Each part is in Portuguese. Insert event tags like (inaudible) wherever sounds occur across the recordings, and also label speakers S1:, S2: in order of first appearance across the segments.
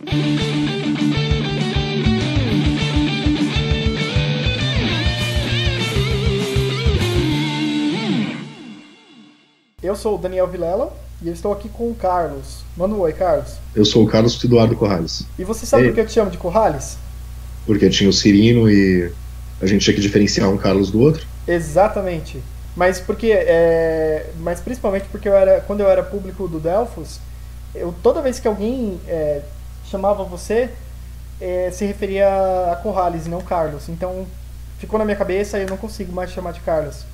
S1: Eu sou o Daniel Vilela e eu estou aqui com o Carlos. Manda um oi, Carlos.
S2: Eu sou o Carlos Eduardo Corrales.
S1: E você sabe
S2: Ei.
S1: por que eu te chamo de Corrales?
S2: Porque tinha o Cirino e a gente tinha que diferenciar um Carlos do outro.
S1: Exatamente. Mas porque é, mas principalmente porque eu era quando eu era público do Delphos, eu toda vez que alguém é, chamava você é, se referia a Corrales e não Carlos. Então ficou na minha cabeça e eu não consigo mais chamar de Carlos.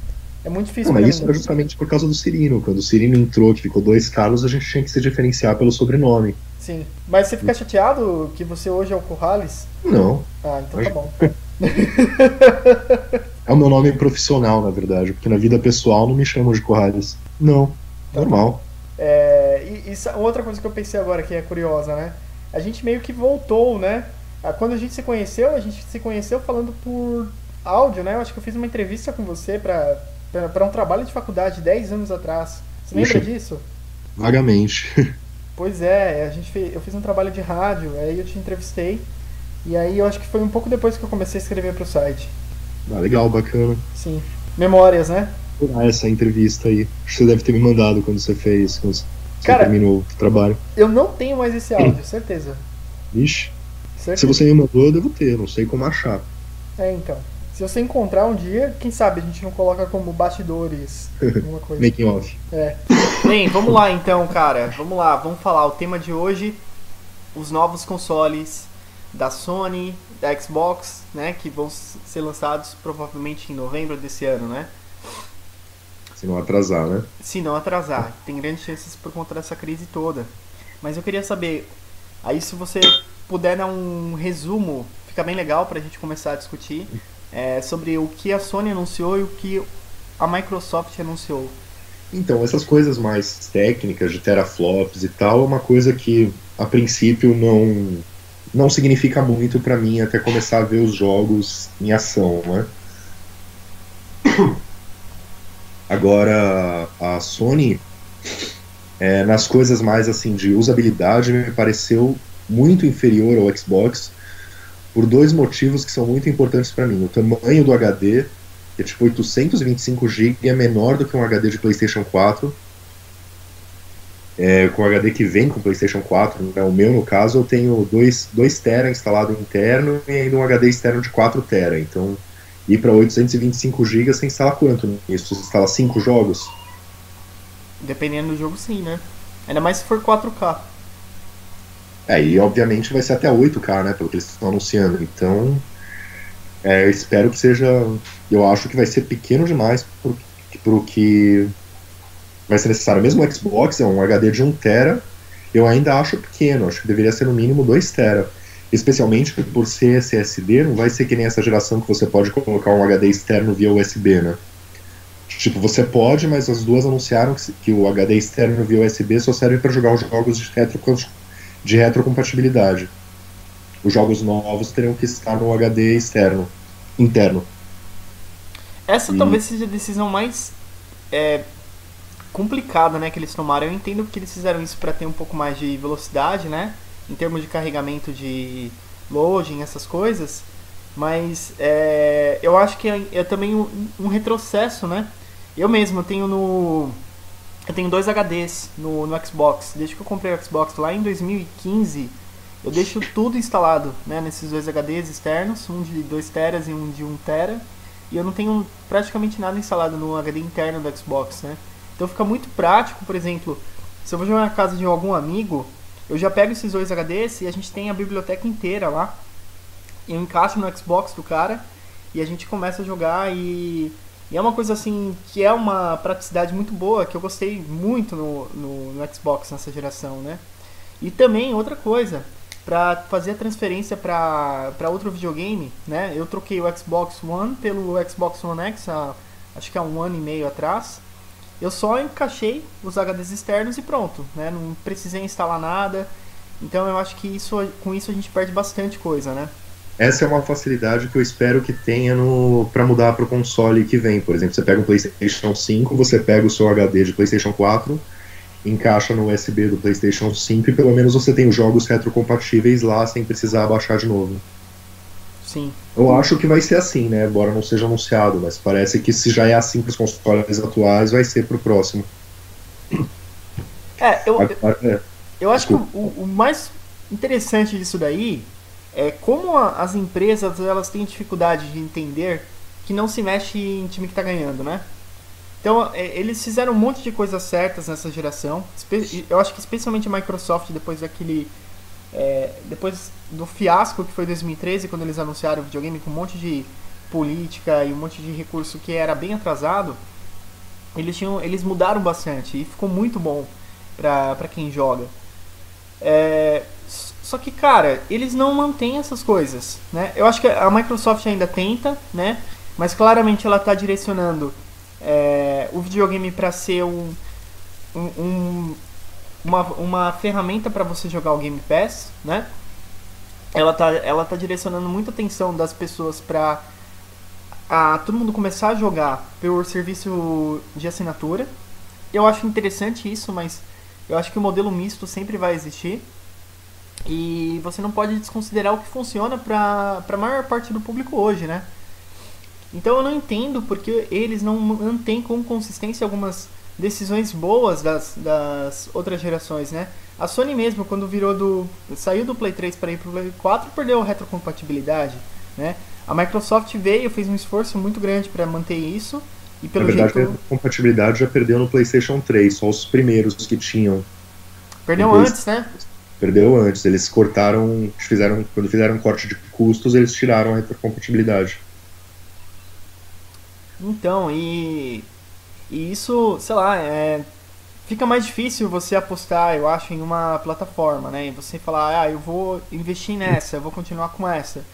S1: É muito difícil
S2: Não, mas isso era justamente por causa do Cirino. Quando o Cirino entrou, que ficou dois Carlos, a gente tinha que se diferenciar pelo sobrenome.
S1: Sim. Mas você fica chateado que você hoje é o Corrales?
S2: Não.
S1: Ah, então tá bom. (laughs)
S2: É o meu nome profissional, na verdade, porque na vida pessoal não me chamam de Corrales. Não.
S1: Tá.
S2: Normal.
S1: É, e, e outra coisa que eu pensei agora que é curiosa, né? A gente meio que voltou, né? Ah, Quando a gente se conheceu, a gente se conheceu falando por áudio, né? Eu acho que eu fiz uma entrevista com você pra um trabalho de faculdade 10 anos atrás. Você lembra
S2: Puxa.
S1: disso?
S2: Vagamente.
S1: Pois é, a gente fez, eu fiz um trabalho de rádio, aí eu te entrevistei. E aí eu acho que foi um pouco depois que eu comecei a escrever pro site.
S2: Ah, legal, bacana.
S1: Sim. Memórias, né?
S2: Ah, essa entrevista aí. Acho que você deve ter me mandado quando você fez, quando você
S1: Cara-
S2: terminou o trabalho.
S1: Eu não tenho mais esse áudio, (clears throat) certeza.
S2: Vixe.
S1: certeza.
S2: Se você me mandou, eu devo ter, não sei como achar.
S1: É, então. Se você encontrar um dia, quem sabe a gente não coloca como bastidores (laughs) alguma coisa.
S2: Making off.
S1: É. Bem, vamos lá então, cara. Vamos lá, vamos falar. O tema de hoje, os novos consoles da Sony, da Xbox, né, que vão ser lançados provavelmente em novembro desse ano, né?
S2: Se não atrasar, né?
S1: Se não atrasar, tem grandes chances por conta dessa crise toda. Mas eu queria saber, aí se você puder dar um resumo, fica bem legal pra gente começar a discutir é, sobre o que a Sony anunciou e o que a Microsoft anunciou.
S2: Então, essas coisas mais técnicas de teraflops e tal é uma coisa que a princípio não não significa muito pra mim até começar a ver os jogos em ação, né? Agora a Sony é, nas coisas mais assim de usabilidade me pareceu muito inferior ao Xbox por dois motivos que são muito importantes pra mim. O tamanho do HD que é tipo 825 GB é menor do que um HD de PlayStation 4. É, com o HD que vem com o PlayStation 4, né? o meu no caso, eu tenho 2, 2 TB instalado interno e ainda um HD externo de 4 TB. Então, ir para 825 GB você instala quanto nisso? Você instala 5 jogos?
S1: Dependendo do jogo, sim, né? Ainda mais se for 4K.
S2: É, e obviamente vai ser até 8K, né? Pelo que eles estão anunciando. Então, é, eu espero que seja. Eu acho que vai ser pequeno demais pro, pro que vai ser necessário. Mesmo o Xbox é um HD de 1TB, eu ainda acho pequeno. Acho que deveria ser no mínimo 2TB. Especialmente por ser SSD, não vai ser que nem essa geração que você pode colocar um HD externo via USB, né? Tipo, você pode, mas as duas anunciaram que, que o HD externo via USB só serve para jogar os jogos de retro de retrocompatibilidade. Os jogos novos teriam que estar no HD externo, interno.
S1: Essa
S2: Sim.
S1: talvez seja a decisão mais é, complicada, né, que eles tomaram. Eu entendo que eles fizeram isso para ter um pouco mais de velocidade, né, em termos de carregamento de loading, essas coisas. Mas é, eu acho que é, é também um, um retrocesso, né? Eu mesmo eu tenho no eu tenho dois HDs no, no Xbox. Desde que eu comprei o Xbox lá em 2015, eu deixo (laughs) tudo instalado, né, nesses dois HDs externos, um de 2 teras e um de 1 tera. E eu não tenho praticamente nada instalado no HD interno do Xbox, né? Então fica muito prático, por exemplo, se eu vou jogar na casa de algum amigo, eu já pego esses dois HDs e a gente tem a biblioteca inteira lá. Eu encaixo no Xbox do cara e a gente começa a jogar e, e é uma coisa assim que é uma praticidade muito boa que eu gostei muito no, no, no Xbox nessa geração, né? E também outra coisa, para fazer a transferência para outro videogame, né? Eu troquei o Xbox One pelo Xbox One X, acho que há um ano e meio atrás. Eu só encaixei os HDs externos e pronto, né? Não precisei instalar nada. Então eu acho que isso, com isso a gente perde bastante coisa, né?
S2: Essa é uma facilidade que eu espero que tenha no para mudar para o console que vem. Por exemplo, você pega um PlayStation 5, você pega o seu HD de PlayStation 4 encaixa no USB do PlayStation 5 e pelo menos você tem os jogos retrocompatíveis lá sem precisar baixar de novo.
S1: Sim.
S2: Eu acho que vai ser assim, né? Embora não seja anunciado, mas parece que se já é assim para os consoles atuais, vai ser para o próximo.
S1: É, eu, Agora, é. eu acho que o, o, mais interessante disso daí é como a, as empresas elas têm dificuldade de entender que não se mexe em time que está ganhando, né? Então, é, eles fizeram um monte de coisas certas nessa geração. Eu acho que especialmente a Microsoft, depois daquele é, depois do fiasco que foi 2013, quando eles anunciaram o videogame com um monte de política e um monte de recurso que era bem atrasado, eles, tinham, eles mudaram bastante e ficou muito bom pra quem joga. É, só que, cara, eles não mantêm essas coisas, né? Eu acho que a Microsoft ainda tenta, né? Mas claramente ela está direcionando é, o videogame para ser um, um, um uma, uma ferramenta para você jogar o Game Pass, né? Ela tá, ela tá direcionando muita atenção das pessoas para a todo mundo começar a jogar pelo serviço de assinatura. Eu acho interessante isso, mas eu acho que o modelo misto sempre vai existir. E você não pode desconsiderar o que funciona para a maior parte do público hoje, né? Então eu não entendo porque eles não mantêm com consistência algumas decisões boas das, das outras gerações, né? A Sony mesmo, quando virou do. saiu do Play 3 para ir pro Play 4, perdeu a retrocompatibilidade, né? A Microsoft veio, fez um esforço muito grande para manter isso. E pelo
S2: Na verdade,
S1: jeito...
S2: a compatibilidade já perdeu no PlayStation 3, só os primeiros que tinham.
S1: Perdeu Depois, antes, né?
S2: Perdeu antes. Eles cortaram, fizeram, quando fizeram um corte de custos, eles tiraram a retrocompatibilidade.
S1: Então, e e isso, sei lá, é, fica mais difícil você apostar, eu acho, em uma plataforma, né? E você falar, ah, eu vou investir nessa, eu vou continuar com essa.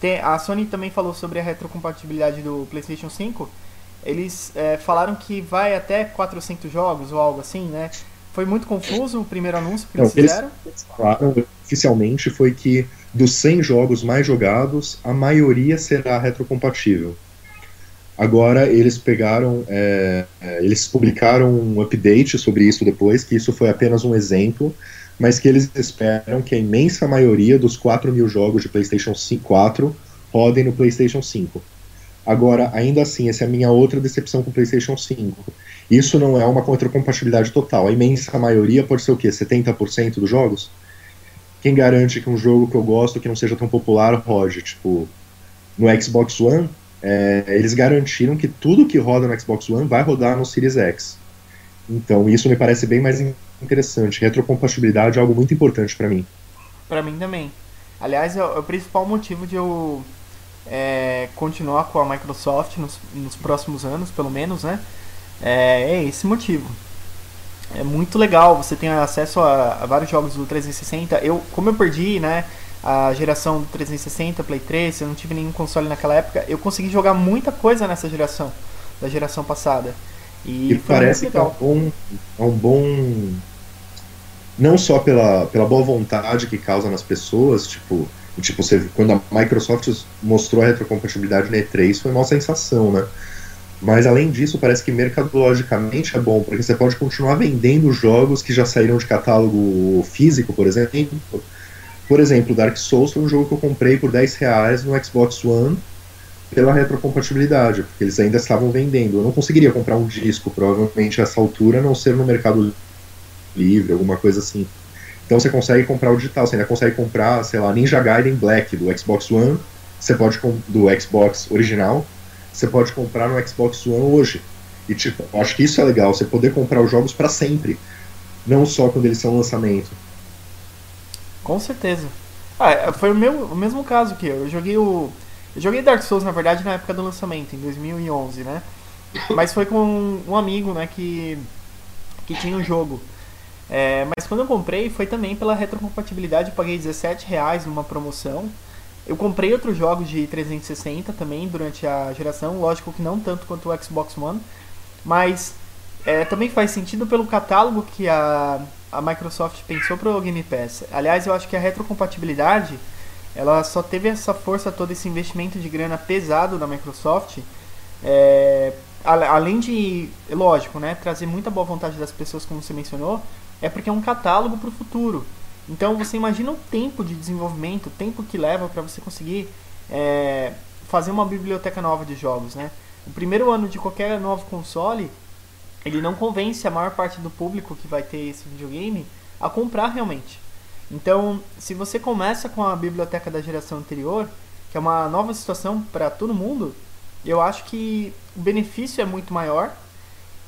S1: Tem, a Sony também falou sobre a retrocompatibilidade do PlayStation 5. Eles é, falaram que vai até 400 jogos ou algo assim, né? Foi muito confuso o primeiro anúncio que Não, eles fizeram. Eles
S2: falaram oficialmente foi que dos 100 jogos mais jogados, a maioria será retrocompatível. Agora eles pegaram, é, é, eles publicaram um update sobre isso depois, que isso foi apenas um exemplo, mas que eles esperam que a imensa maioria dos 4 mil jogos de PlayStation 5, 4 rodem no PlayStation 5. Agora, ainda assim, essa é a minha outra decepção com o PlayStation 5. Isso não é uma contracompatibilidade total. A imensa maioria pode ser o quê? 70% dos jogos? Quem garante que um jogo que eu gosto, que não seja tão popular, rode? Tipo, no Xbox One, é, eles garantiram que tudo que roda no Xbox One vai rodar no Series X. Então isso me parece bem mais interessante. Retrocompatibilidade é algo muito importante para mim.
S1: Para mim também. Aliás, é o, é o principal motivo de eu é, continuar com a Microsoft nos, nos, próximos anos, pelo menos, né? É, é, esse motivo. É muito legal, você tem acesso a, a vários jogos do 360. Eu, como eu perdi, né? A geração do 360, Play 3, eu não tive nenhum console naquela época, eu consegui jogar muita coisa nessa geração, da geração passada. E,
S2: e parece que é um, bom, é um bom. Não só pela, pela boa vontade que causa nas pessoas, tipo, tipo você, quando a Microsoft mostrou a retrocompatibilidade na E3, foi uma sensação, né? Mas além disso, parece que mercadologicamente é bom, porque você pode continuar vendendo jogos que já saíram de catálogo físico, por exemplo, por exemplo, Dark Souls foi um jogo que eu comprei por 10 reais no Xbox One pela retrocompatibilidade, porque eles ainda estavam vendendo. Eu não conseguiria comprar um disco, provavelmente, a essa altura, a não ser no Mercado Livre, alguma coisa assim. Então você consegue comprar o digital, você ainda consegue comprar, sei lá, Ninja Gaiden Black do Xbox One, você pode do Xbox original, você pode comprar no Xbox One hoje. E tipo, eu acho que isso é legal, você poder comprar os jogos para sempre, não só quando eles são lançamento.
S1: Com certeza. Ah, é, foi o, meu, o mesmo caso que eu. Eu joguei o. Eu joguei Dark Souls, na verdade, na época do lançamento, em 2011, né? (laughs) Mas foi com um amigo, né, que, que tinha o um jogo. É, mas quando eu comprei, foi também pela retrocompatibilidade. Eu paguei 17 reais numa promoção. Eu comprei outros jogos de 360 também durante a geração. Lógico que não tanto quanto o Xbox One. Mas é, também faz sentido pelo catálogo que a, a Microsoft pensou para o Game Pass. Aliás, eu acho que a retrocompatibilidade ela só teve essa força todo esse investimento de grana pesado da Microsoft, é, além de, lógico, né, trazer muita boa vontade das pessoas, como você mencionou, é porque é um catálogo para o futuro. Então você imagina o tempo de desenvolvimento, o tempo que leva para você conseguir é, fazer uma biblioteca nova de jogos, né? O primeiro ano de qualquer novo console, ele não convence a maior parte do público que vai ter esse videogame a comprar realmente. Então, se você começa com a biblioteca da geração anterior, que é uma nova situação para todo mundo, eu acho que o benefício é muito maior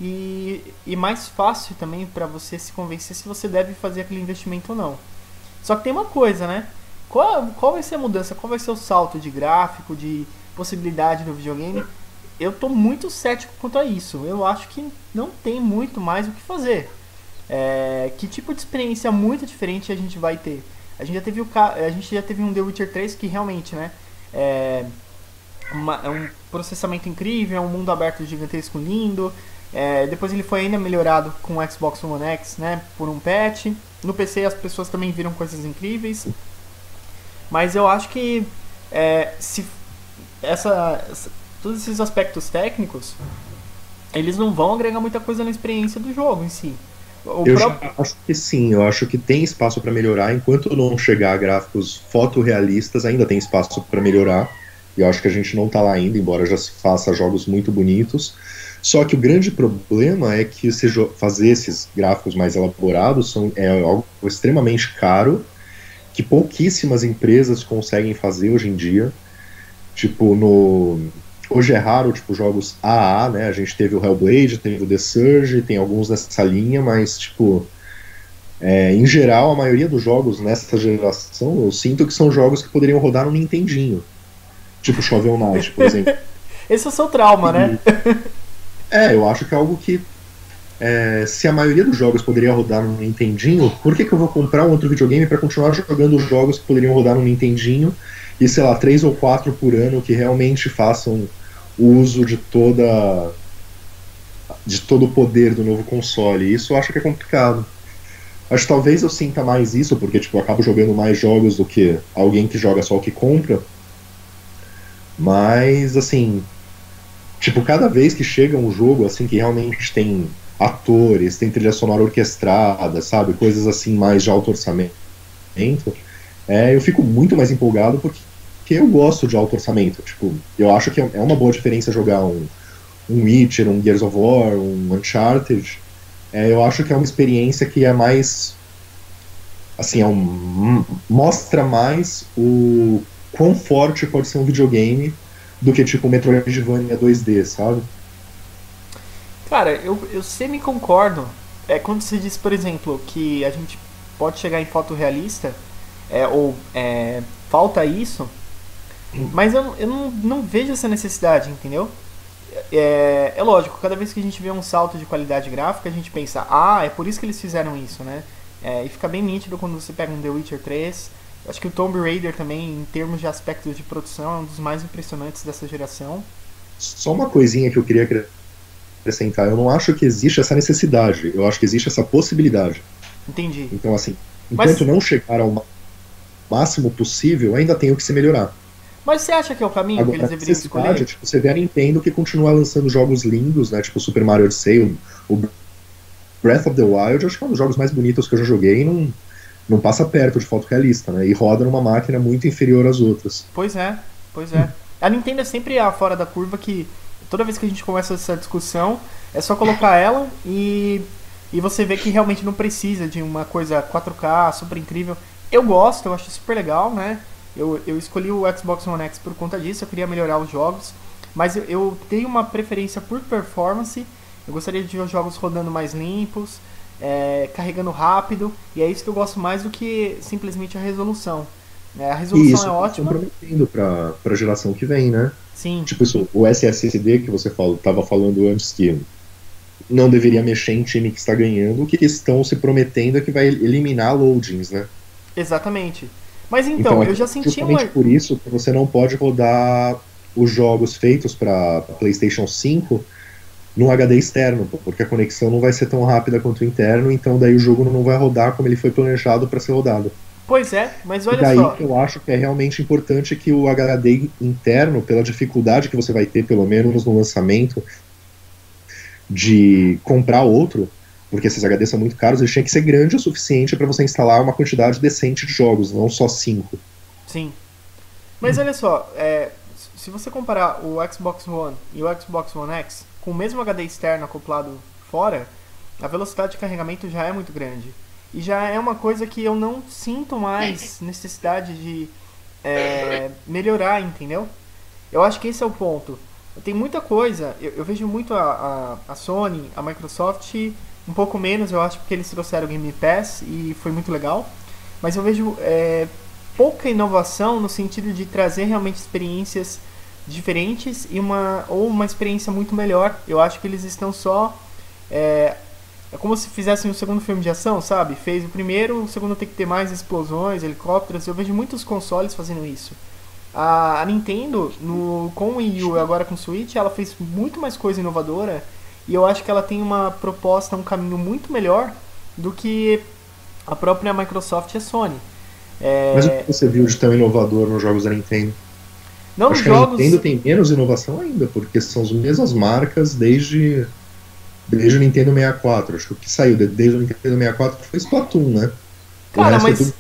S1: e, e mais fácil também para você se convencer se você deve fazer aquele investimento ou não. Só que tem uma coisa, né? Qual, qual vai ser a mudança? Qual vai ser o salto de gráfico, de possibilidade no videogame? Eu tô muito cético quanto a isso. Eu acho que não tem muito mais o que fazer. É, que tipo de experiência muito diferente a gente vai ter? A gente já teve, o, a gente já teve um The Witcher 3 que realmente, né? É, uma, é um processamento incrível, é um mundo aberto gigantesco lindo. É, depois ele foi ainda melhorado com o Xbox One X, né? Por um patch. No PC as pessoas também viram coisas incríveis. Mas eu acho que é, se essa, essa, todos esses aspectos técnicos eles não vão agregar muita coisa na experiência do jogo em si.
S2: O eu próprio... acho que sim, eu acho que tem espaço para melhorar. Enquanto não chegar a gráficos fotorrealistas, ainda tem espaço para melhorar. E eu acho que a gente não está lá ainda, embora já se faça jogos muito bonitos. Só que o grande problema é que fazer esses gráficos mais elaborados são, é algo extremamente caro, que pouquíssimas empresas conseguem fazer hoje em dia. Tipo, no, Hoje é raro, tipo, jogos AA, né? A gente teve o Hellblade, teve o The Surge, tem alguns nessa linha, mas, tipo, é, em geral, a maioria dos jogos nessa geração, eu sinto que são jogos que poderiam rodar no Nintendinho. Tipo Shovel Knight, por (laughs) exemplo.
S1: Esse é o seu trauma, né?
S2: é, eu acho que é algo que. É, se a maioria dos jogos poderia rodar no Nintendinho, por que, que eu vou comprar um outro videogame para continuar jogando os jogos que poderiam rodar no Nintendinho e, sei lá, três ou quatro por ano que realmente façam uso de toda de todo o poder do novo console. Isso eu acho que é complicado. Acho que talvez eu sinta mais isso, porque tipo, eu acabo jogando mais jogos do que alguém que joga só o que compra. Mas assim, tipo, cada vez que chega um jogo assim que realmente tem atores, tem trilha sonora orquestrada, sabe, coisas assim mais de alto orçamento, é, eu fico muito mais empolgado porque que eu gosto de alto orçamento. Tipo, eu acho que é uma boa diferença jogar um, um Witcher, um Gears of War, um Uncharted. É, eu acho que é uma experiência que é mais. Assim, é um, mostra mais o quão forte pode ser um videogame do que tipo Metroidvania 2D, sabe?
S1: Cara, eu, eu semi concordo. É quando se diz, por exemplo, que a gente pode chegar em foto realista, é, ou é, falta isso, mas eu, eu não, não vejo essa necessidade, entendeu? É, é lógico, cada vez que a gente vê um salto de qualidade gráfica, a gente pensa, ah, é por isso que eles fizeram isso, né? É, e fica bem nítido quando você pega um The Witcher 3. Acho que o Tomb Raider também, em termos de aspectos de produção, é um dos mais impressionantes dessa geração.
S2: Só uma coisinha que eu queria acrescentar. Eu não acho que existe essa necessidade. Eu acho que existe essa possibilidade.
S1: Entendi.
S2: Então, assim, enquanto Mas... não chegar ao máximo possível, ainda tem o que se melhorar.
S1: Mas você acha que é o caminho Agora, que eles deveriam escolher?
S2: Tipo, você vê a Nintendo que continua lançando jogos lindos, né? Tipo Super Mario Odyssey, o Breath of the Wild, acho que é um dos jogos mais bonitos que eu já joguei e não, não passa perto de foto realista, né? E roda numa máquina muito inferior às outras.
S1: Pois é, pois é. A Nintendo é sempre a fora da curva que toda vez que a gente começa essa discussão, é só colocar ela e, e você vê que realmente não precisa de uma coisa 4K super incrível. Eu gosto, eu acho super legal, né? Eu, eu escolhi o Xbox One X por conta disso, eu queria melhorar os jogos. Mas eu, eu tenho uma preferência por performance. Eu gostaria de ver os jogos rodando mais limpos, é, carregando rápido. E é isso que eu gosto mais do que simplesmente a resolução. É, a resolução
S2: isso,
S1: é ótima.
S2: comprometendo para a geração que vem, né?
S1: Sim.
S2: Tipo isso, o SSD que você estava falando antes que não deveria mexer em time que está ganhando, o que estão se prometendo é que vai eliminar loadings, né?
S1: Exatamente. Mas então, então eu já senti
S2: uma. por isso que você não pode rodar os jogos feitos para PlayStation 5 no HD externo, porque a conexão não vai ser tão rápida quanto o interno, então daí o jogo não vai rodar como ele foi planejado para ser rodado.
S1: Pois é, mas olha
S2: e daí
S1: só.
S2: que eu acho que é realmente importante que o HD interno, pela dificuldade que você vai ter, pelo menos no lançamento, de comprar outro, porque esses HDs são muito caros, ele tinha que ser grande o suficiente para você instalar uma quantidade decente de jogos, não só cinco.
S1: Sim. Mas hum. olha só, é, se você comparar o Xbox One e o Xbox One X com o mesmo HD externo acoplado fora, a velocidade de carregamento já é muito grande. E já é uma coisa que eu não sinto mais (laughs) necessidade de é, melhorar, entendeu? Eu acho que esse é o ponto. Tem muita coisa, eu, eu vejo muito a, a, a, Sony, a Microsoft, um pouco menos, eu acho, porque eles trouxeram o Game Pass e foi muito legal. Mas eu vejo é, pouca inovação no sentido de trazer realmente experiências diferentes e uma ou uma experiência muito melhor. Eu acho que eles estão só é, é como se fizessem um segundo filme de ação, sabe? Fez o primeiro, o segundo tem que ter mais explosões, helicópteros. Eu vejo muitos consoles fazendo isso. A, a Nintendo, no, com o Wii U e agora com o Switch, ela fez muito mais coisa inovadora. E eu acho que ela tem uma proposta, um caminho muito melhor do que a própria Microsoft e a Sony.
S2: É... Mas o que você viu de tão inovador nos jogos da Nintendo?
S1: Não,
S2: acho
S1: que jogos...
S2: a Nintendo tem menos inovação ainda, porque são as mesmas marcas desde desde o Nintendo 64. Acho que o que saiu desde o Nintendo 64 foi Splatoon, né?
S1: Cara, mas.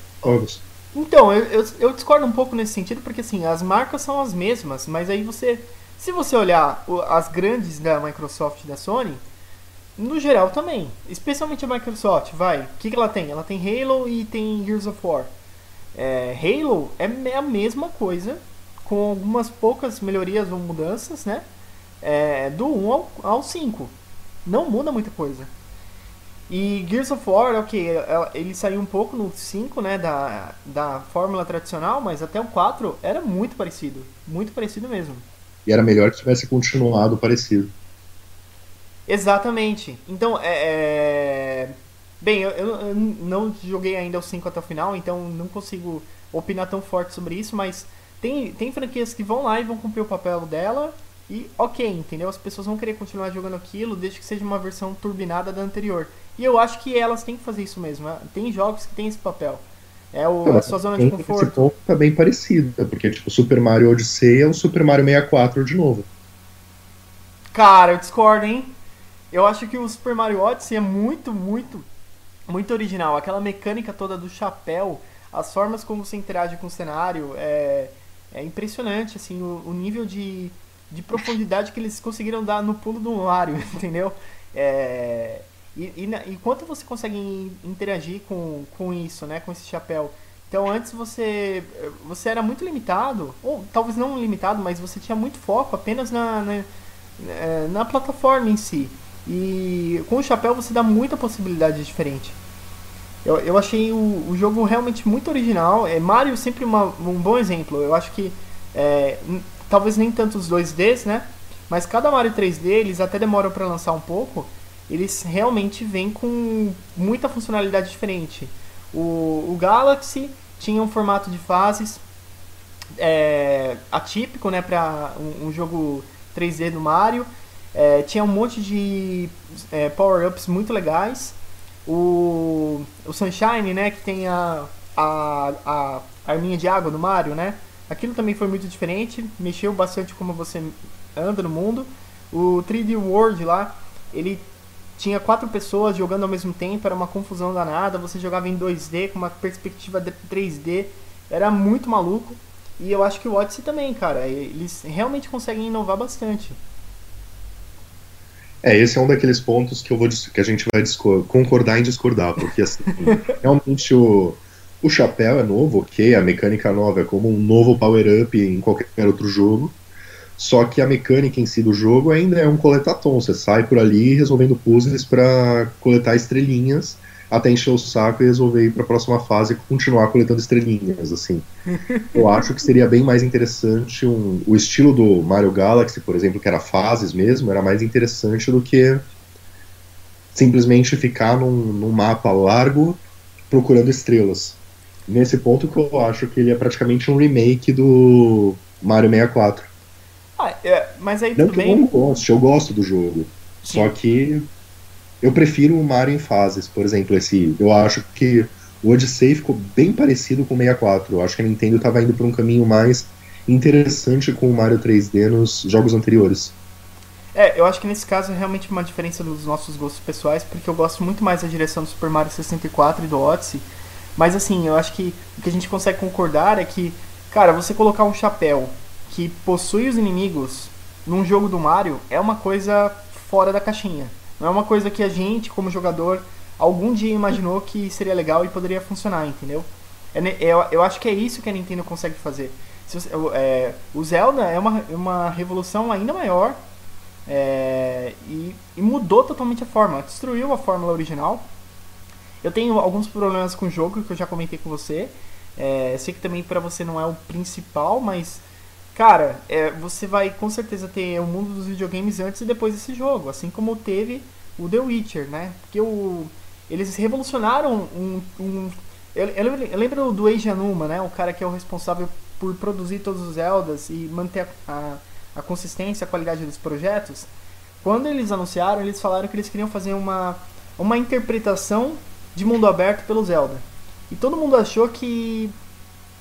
S1: Então, eu, eu, eu, discordo um pouco nesse sentido, porque assim, as marcas são as mesmas, mas aí você. Se você olhar as grandes da Microsoft e da Sony, no geral também. Especialmente a Microsoft, vai. O que, que ela tem? Ela tem Halo e tem Gears of War. É, Halo é a mesma coisa, com algumas poucas melhorias ou mudanças, né? É, do 1 ao, ao 5 não muda muita coisa. E Gears of War, ok, ele saiu um pouco no 5, né, da, da fórmula tradicional, mas até o 4 era muito parecido. Muito parecido mesmo.
S2: E era melhor que tivesse continuado parecido.
S1: Exatamente. Então, é... é... Bem, eu, eu, não joguei ainda o 5 até o final, então não consigo opinar tão forte sobre isso, mas tem, tem franquias que vão lá e vão cumprir o papel dela, e ok, entendeu? As pessoas vão querer continuar jogando aquilo desde que seja uma versão turbinada da anterior. E eu acho que elas têm que fazer isso mesmo. Né? Tem jogos que têm esse papel. É o, a sua zona de conforto. Esse
S2: ponto tá bem parecido, porque tipo, Super Mario Odyssey é o Super Mario 64 de novo.
S1: Cara, eu discordo, hein? Eu acho que o Super Mario Odyssey é muito, muito, muito original. Aquela mecânica toda do chapéu, as formas como você interage com o cenário, é, é impressionante, assim, o, o nível de de profundidade que eles conseguiram dar no pulo do Mario, (laughs) entendeu? É, e, e, e quanto você consegue interagir com, com isso, né? Com esse chapéu. Então antes você você era muito limitado, ou talvez não limitado, mas você tinha muito foco apenas na, na, é, na plataforma em si. E com o chapéu você dá muita possibilidade diferente. Eu, eu achei o, o jogo realmente muito original. É, Mario sempre uma, um bom exemplo. Eu acho que é, talvez nem tanto os 2Ds, né? Mas cada Mario 3D, eles até demoram para lançar um pouco, eles realmente vêm com muita funcionalidade diferente. O, o Galaxy tinha um formato de fases é, atípico, né, para um, um, jogo 3D do Mario. É, tinha um monte de é, power-ups muito legais. O, o Sunshine, né, que tem a, a, a arminha de água do Mario, né? Aquilo também foi muito diferente, mexeu bastante como você anda no mundo. O 3D World lá, ele tinha quatro pessoas jogando ao mesmo tempo, era uma confusão danada. Você jogava em 2D com uma perspectiva 3D, era muito maluco. E eu acho que o Odyssey também, cara, eles realmente conseguem inovar bastante.
S2: É, esse é um daqueles pontos que eu vou que a gente vai concordar em discordar, porque assim, (laughs) realmente o o chapéu é novo, ok, a mecânica nova é como um novo power-up em qualquer outro jogo. Só que a mecânica em si do jogo ainda é um coletatom. Você sai por ali resolvendo puzzles para coletar estrelinhas até encher o saco e resolver ir para a próxima fase e continuar coletando estrelinhas. Assim, eu (laughs) acho que seria bem mais interessante um, o estilo do Mario Galaxy, por exemplo, que era fases mesmo, era mais interessante do que simplesmente ficar num, num mapa largo procurando estrelas nesse ponto que eu acho que ele é praticamente um remake do Mario 64.
S1: Ah, é, mas aí
S2: não
S1: tudo bem.
S2: Eu não gosto, eu gosto do jogo. Sim. Só que eu prefiro o Mario em fases, por exemplo, esse. Eu acho que o Odyssey ficou bem parecido com o 64. Eu acho que a Nintendo estava indo por um caminho mais interessante com o Mario 3D nos jogos anteriores.
S1: É, eu acho que nesse caso é realmente uma diferença dos nossos gostos pessoais, porque eu gosto muito mais da direção do Super Mario 64 e do Odyssey. Mas assim, eu acho que o que a gente consegue concordar é que, cara, você colocar um chapéu que possui os inimigos num jogo do Mario é uma coisa fora da caixinha. Não é uma coisa que a gente, como jogador, algum dia imaginou que seria legal e poderia funcionar, entendeu? É, eu, eu acho que é isso que a Nintendo consegue fazer. É, o Zelda é uma, uma revolução ainda maior é, e, e, mudou totalmente a forma. Destruiu a fórmula original. Eu tenho alguns problemas com o jogo que eu já comentei com você. É, sei que também para você não é o principal, mas cara, é, você vai com certeza ter o mundo dos videogames antes e depois desse jogo, assim como teve o The Witcher, né? Porque o, eles revolucionaram um, um eu, eu, lembro do Eiji Anuma, né? O cara que é o responsável por produzir todos os Zeldas e manter a, a, a consistência, a qualidade dos projetos. Quando eles anunciaram, eles falaram que eles queriam fazer uma, uma interpretação de mundo aberto pelo Zelda. E todo mundo achou que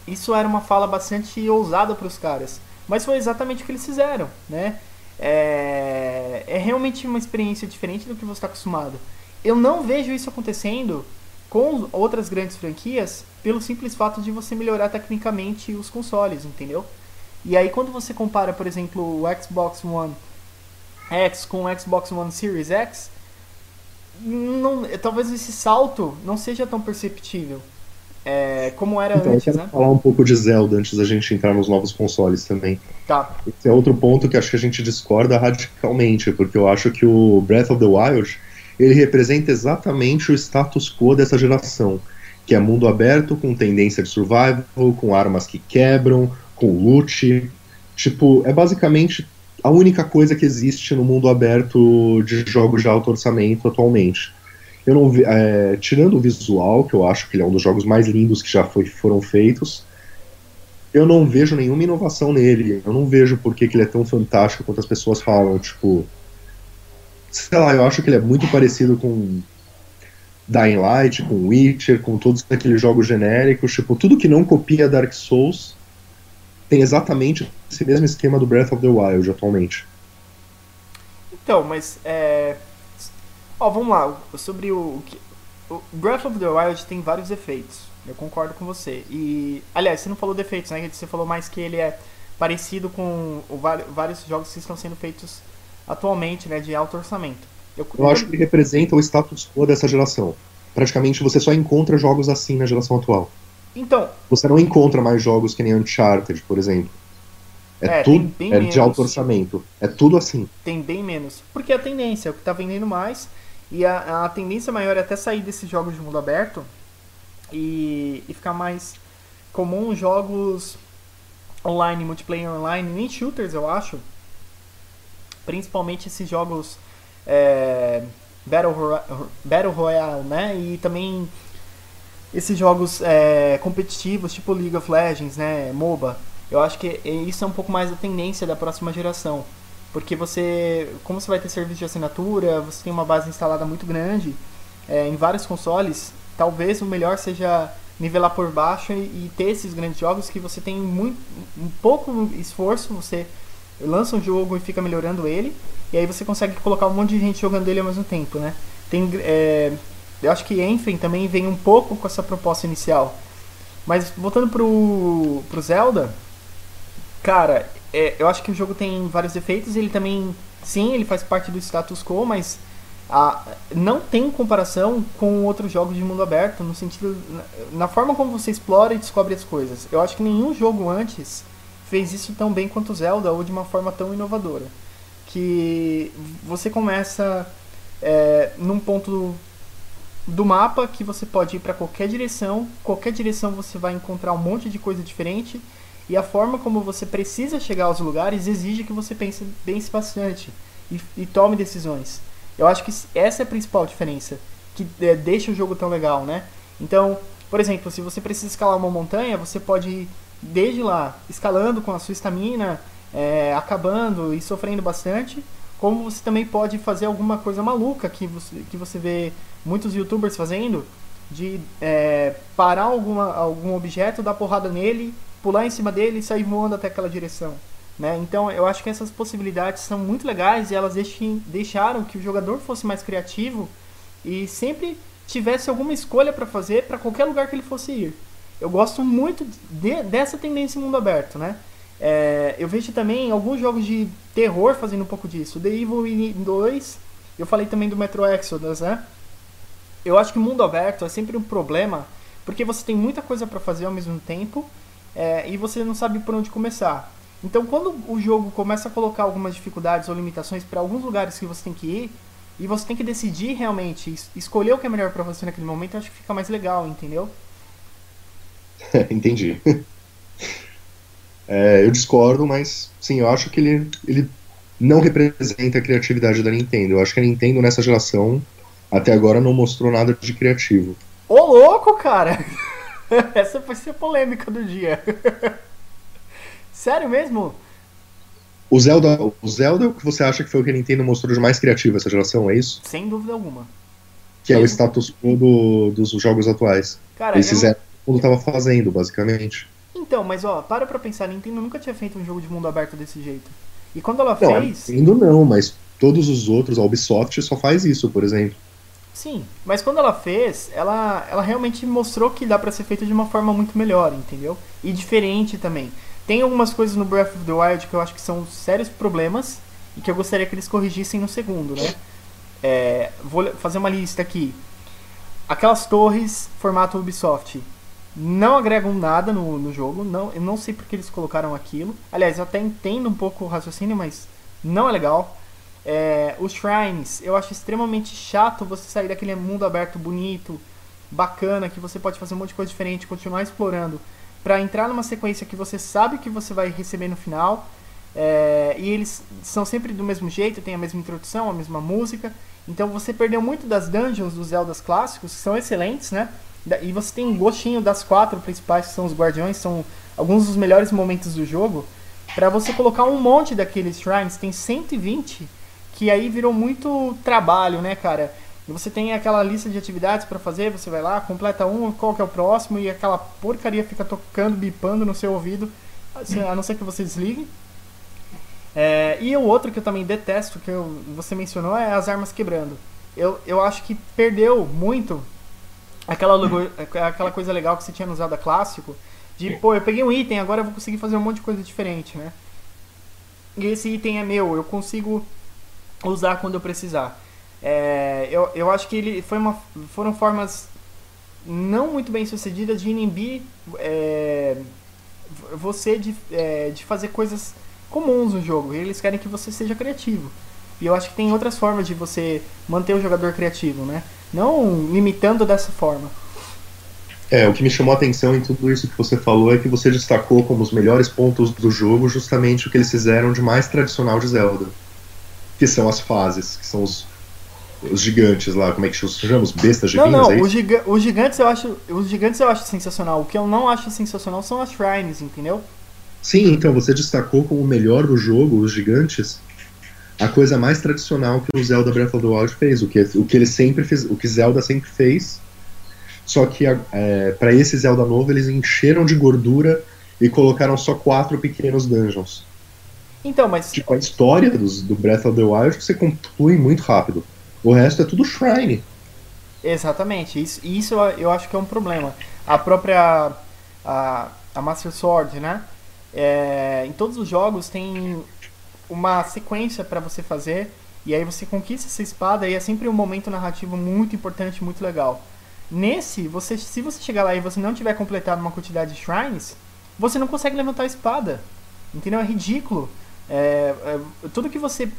S1: isso era uma fala bastante ousada para os caras. Mas foi exatamente o que eles fizeram, né? É, é realmente uma experiência diferente do que você está acostumado. Eu não vejo isso acontecendo com outras grandes franquias pelo simples fato de você melhorar tecnicamente os consoles, entendeu? E aí quando você compara, por exemplo, o Xbox One X com o Xbox One Series X, não, talvez esse salto não seja tão perceptível é, como era
S2: então,
S1: antes,
S2: eu quero
S1: né?
S2: falar um pouco de Zelda antes da gente entrar nos novos consoles também.
S1: Tá.
S2: Esse é outro ponto que acho que a gente discorda radicalmente, porque eu acho que o Breath of the Wild ele representa exatamente o status quo dessa geração, que é mundo aberto com tendência de survival, com armas que quebram, com loot. Tipo, é basicamente a única coisa que existe no mundo aberto de jogos de alto orçamento atualmente. Eu não vi, é, tirando o visual, que eu acho que ele é um dos jogos mais lindos que já foi, foram feitos, eu não vejo nenhuma inovação nele. Eu não vejo por que, ele é tão fantástico quanto as pessoas falam. Tipo, sei lá, eu acho que ele é muito parecido com Dying Light, com Witcher, com todos aqueles jogos genéricos, tipo, tudo que não copia Dark Souls tem exatamente esse mesmo esquema do Breath of the Wild atualmente.
S1: Então, mas é. Ó, vamos lá, sobre o. O Breath of the Wild tem vários efeitos. Eu concordo com você. E. Aliás, você não falou defeitos, né? Você falou mais que ele é parecido com o, vários jogos que estão sendo feitos atualmente, né, de alto orçamento.
S2: Eu, eu acho que ele representa o status quo dessa geração. Praticamente você só encontra jogos assim na geração atual.
S1: Então.
S2: Você não encontra mais jogos que nem Uncharted, por exemplo. É, é tudo é menos. de alto orçamento. É tudo assim.
S1: Tem bem menos. Porque a tendência é o que está vendendo mais. E a, a tendência maior é até sair desses jogos de mundo aberto e, e ficar mais comum jogos online, multiplayer online, nem shooters, eu acho principalmente esses jogos é, Battle, Battle Royale, né? E também esses jogos é, competitivos, tipo League of Legends, né? MOBA. Eu acho que isso é um pouco mais a tendência da próxima geração. Porque você, como você vai ter serviço de assinatura, você tem uma base instalada muito grande é, em vários consoles, talvez o melhor seja nivelar por baixo e, e ter esses grandes jogos que você tem muito, um pouco esforço, você lança um jogo e fica melhorando ele, e aí você consegue colocar um monte de gente jogando ele ao mesmo tempo, né? Tem, é, eu acho que Enfim também vem um pouco com essa proposta inicial. Mas voltando pro, pro Zelda, cara, é, eu acho que o jogo tem vários defeitos, ele também, sim, ele faz parte do status quo, mas a, não tem comparação com outros jogos de mundo aberto, no sentido, na, na forma como você explora e descobre as coisas. Eu acho que nenhum jogo antes fez isso tão bem quanto Zelda ou de uma forma tão inovadora. Que você começa é, num ponto do mapa que você pode ir para qualquer direção, qualquer direção você vai encontrar um monte de coisa diferente e a forma como você precisa chegar aos lugares exige que você pense, pense bastante e, e tome decisões. Eu acho que essa é a principal diferença que é, deixa o jogo tão legal, né? Então, por exemplo, se você precisa escalar uma montanha, você pode desde lá, escalando com a sua estamina, é, acabando e sofrendo bastante, como você também pode fazer alguma coisa maluca que você, que você vê muitos youtubers fazendo, de é, parar alguma, algum objeto, dar porrada nele, pular em cima dele e sair voando até aquela direção. Né? Então eu acho que essas possibilidades são muito legais e elas deixem, deixaram que o jogador fosse mais criativo e sempre tivesse alguma escolha para fazer para qualquer lugar que ele fosse ir. Eu gosto muito de, dessa tendência em mundo aberto, né? É, eu vejo também alguns jogos de terror fazendo um pouco disso. The Evil 2, eu falei também do Metro Exodus, né? Eu acho que mundo aberto é sempre um problema, porque você tem muita coisa para fazer ao mesmo tempo é, e você não sabe por onde começar. Então, quando o jogo começa a colocar algumas dificuldades ou limitações para alguns lugares que você tem que ir, e você tem que decidir realmente, escolher o que é melhor para você naquele momento, acho que fica mais legal, entendeu? (laughs)
S2: Entendi. É, eu discordo, mas sim, eu acho que ele, ele não representa a criatividade da Nintendo. Eu acho que a Nintendo nessa geração até agora não mostrou nada de criativo.
S1: Ô louco, cara! (laughs) Essa vai ser a polêmica do dia. (laughs) Sério mesmo?
S2: O Zelda, o Zelda, o que você acha que foi o que a Nintendo mostrou de mais criativo essa geração, é isso?
S1: Sem dúvida alguma.
S2: Que é o status quo do, dos jogos atuais.
S1: Cara,
S2: Eles fizeram o que mundo tava fazendo, basicamente.
S1: Então, mas ó, para pra pensar, a Nintendo nunca tinha feito um jogo de mundo aberto desse jeito. E quando ela
S2: Não,
S1: fez.
S2: Nintendo não, mas todos os outros, a Ubisoft só faz isso, por exemplo.
S1: Sim, mas quando ela fez, ela, ela realmente mostrou que dá pra ser feito de uma forma muito melhor, entendeu? E diferente também. Tem algumas coisas no Breath of the Wild que eu acho que são sérios problemas e que eu gostaria que eles corrigissem no segundo, né? É, vou fazer uma lista aqui. Aquelas torres formato Ubisoft não agregam nada no, no jogo. Não, eu não sei porque eles colocaram aquilo. Aliás, eu até entendo um pouco o raciocínio, mas não é legal. É, os shrines, eu acho extremamente chato você sair daquele mundo aberto bonito, bacana, que você pode fazer um monte de coisa diferente, continuar explorando, para entrar numa sequência que você sabe que você vai receber no final. É, e eles são sempre do mesmo jeito, tem a mesma introdução, a mesma música. Então você perdeu muito das dungeons dos Zeldas clássicos, que são excelentes, né? E você tem um gostinho das quatro principais, que são os guardiões, são alguns dos melhores momentos do jogo. Pra você colocar um monte daqueles shrines, tem 120, que aí virou muito trabalho, né, cara? Você tem aquela lista de atividades pra fazer, você vai lá, completa um, qual que é o próximo, e aquela porcaria fica tocando, bipando no seu ouvido, assim, a não ser que você desligue. É, e o outro que eu também detesto, que eu- você mencionou, é as armas quebrando. Eu, eu acho que perdeu muito aquela, logo- aquela coisa legal que você tinha no Zelda clássico, de, pô, eu peguei um item, agora eu vou conseguir fazer um monte de coisa diferente, né? E esse item é meu, eu consigo usar quando eu precisar. É, eu, eu acho que ele foi uma, foram formas não muito bem sucedidas de inibir é, você de, é, de fazer coisas comuns no jogo. Eles querem que você seja criativo. E eu acho que tem outras formas de você manter o jogador criativo, né? Não limitando dessa forma.
S2: É, o que me chamou a atenção em tudo isso que você falou é que você destacou como os melhores pontos do jogo justamente o que eles fizeram de mais tradicional de Zelda. Que são as fases, que são os, os gigantes lá, como é que se chama? Os bestas
S1: Não,
S2: divinas,
S1: não,
S2: é
S1: os, giga os gigantes eu acho. Os gigantes eu acho sensacional. O que eu não acho sensacional são as shrines, entendeu?
S2: Sim, então você destacou como o melhor do jogo, os gigantes, a coisa mais tradicional que o Zelda Breath of the Wild fez, o que, o que ele sempre fez, o que Zelda sempre fez. Só que é, para esse Zelda novo eles encheram de gordura e colocaram só quatro pequenos dungeons.
S1: Então, mas
S2: Tipo, a história dos, do Breath of the Wild você conclui muito rápido. O resto é tudo shrine.
S1: Exatamente, isso, isso eu- acho que é um problema. A própria a, a Master Sword, né? É, em todos os jogos tem uma sequência para você fazer e aí você conquista essa espada e é sempre um momento narrativo muito importante, muito legal. Nesse, você, se você chegar lá e você não tiver completado uma quantidade de shrines, você não consegue levantar a espada. Entendeu? É ridículo. É, é, tudo que você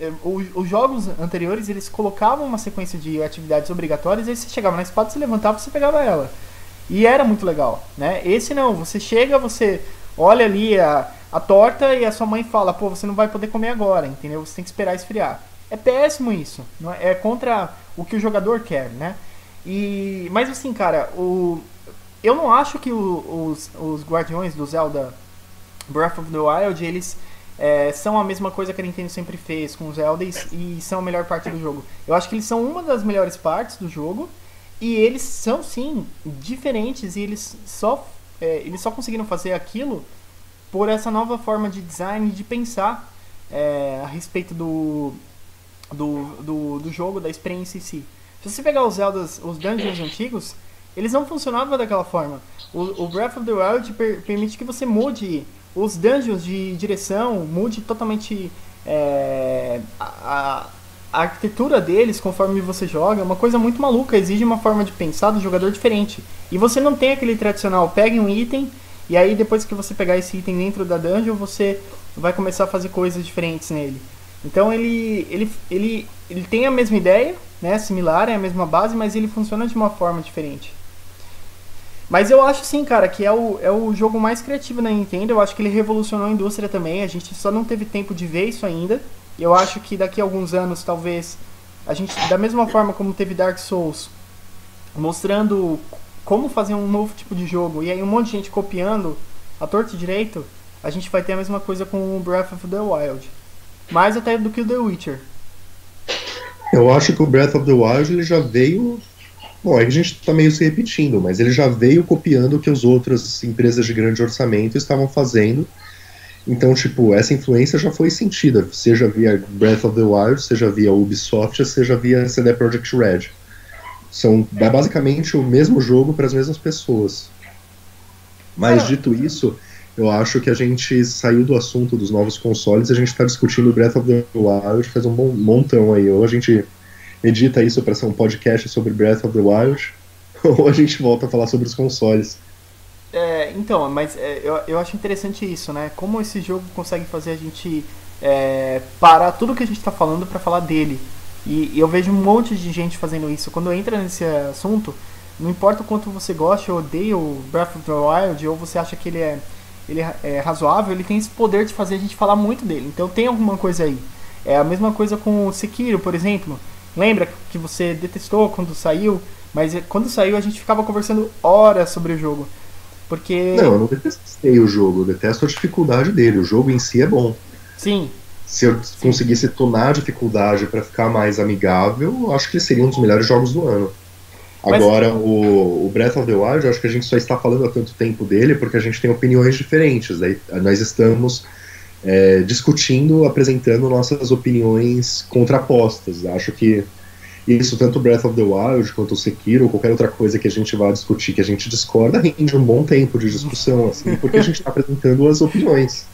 S1: é, os jogos anteriores eles colocavam uma sequência de atividades obrigatórias, aí você chegava na espada, você levantava, você pegava ela. E era muito legal, né? Esse não, você chega, você olha ali a, a torta e a sua mãe fala, pô, você não vai poder comer agora, entendeu? Você tem que esperar esfriar. É péssimo isso, é? é contra o que o jogador quer, né? E mas assim, cara, o eu não acho que o- os, os guardiões do Zelda Breath of the Wild, eles é, são a mesma coisa que a Nintendo sempre fez com os Zelda e, são a melhor parte do jogo. Eu acho que eles são uma das melhores partes do jogo e eles são sim diferentes e eles só é, eles só conseguiram fazer aquilo por essa nova forma de design de pensar é, a respeito do, do, do, do, jogo, da experiência em si. Se você pegar os Zeldas, os dungeons antigos, eles não funcionavam daquela forma. O, o Breath of the Wild per, permite que você mude os dungeons de direção, mude totalmente é, a, a, arquitetura deles conforme você joga. É uma coisa muito maluca, exige uma forma de pensar do jogador diferente. E você não tem aquele tradicional, pegue um item e aí depois que você pegar esse item dentro da dungeon, você vai começar a fazer coisas diferentes nele. Então ele, ele, ele, ele tem a mesma ideia, né, similar, é a mesma base, mas ele funciona de uma forma diferente. Mas eu acho sim, cara, que é o, é o jogo mais criativo da Nintendo. Eu acho que ele revolucionou a indústria também. A gente só não teve tempo de ver isso ainda. Eu acho que daqui a alguns anos, talvez, a gente, da mesma forma como teve Dark Souls, mostrando como fazer um novo tipo de jogo, e aí um monte de gente copiando a torta direito, a gente vai ter a mesma coisa com o Breath of the Wild. Mais até do que o The Witcher.
S2: Eu acho que o Breath of the Wild ele já veio Bom, a gente está meio se repetindo, mas ele já veio copiando o que as outras empresas de grande orçamento estavam fazendo. Então, tipo, essa influência já foi sentida, seja via Breath of the Wild, seja via Ubisoft, seja via CD Projekt Red. São é basicamente o mesmo jogo para as mesmas pessoas. Mas, dito isso, eu acho que a gente saiu do assunto dos novos consoles e a gente está discutindo Breath of the Wild faz um bom montão aí. Ou a gente edita isso para ser um podcast sobre Breath of the Wild, (laughs) ou a gente volta a falar sobre os consoles.
S1: É, então, mas é, eu, eu acho interessante isso, né? Como esse jogo consegue fazer a gente é, parar tudo que a gente está falando para falar dele. E, e, eu vejo um monte de gente fazendo isso. Quando entra nesse assunto, não importa o quanto você gosta ou odeia o Breath of the Wild, ou você acha que ele é, ele é razoável, ele tem esse poder de fazer a gente falar muito dele. Então tem alguma coisa aí. É a mesma coisa com o Sekiro, por exemplo. Lembra que você detestou quando saiu, mas quando saiu a gente ficava conversando horas sobre o jogo. Porque.
S2: Não, eu não detestei o jogo, eu detesto a dificuldade dele. O jogo em si é bom.
S1: Sim.
S2: Se eu Sim. conseguisse tunar a dificuldade para ficar mais amigável, eu acho que seria um dos melhores jogos do ano. Agora, Mas... o, o, Breath of the Wild, eu acho que a gente só está falando há tanto tempo dele porque a gente tem opiniões diferentes. Daí nós estamos é, discutindo, apresentando nossas opiniões contrapostas. Acho que isso, tanto Breath of the Wild quanto Sekiro, ou qualquer outra coisa que a gente vá discutir que a gente discorda, rende um bom tempo de discussão, assim, porque a gente está apresentando as opiniões.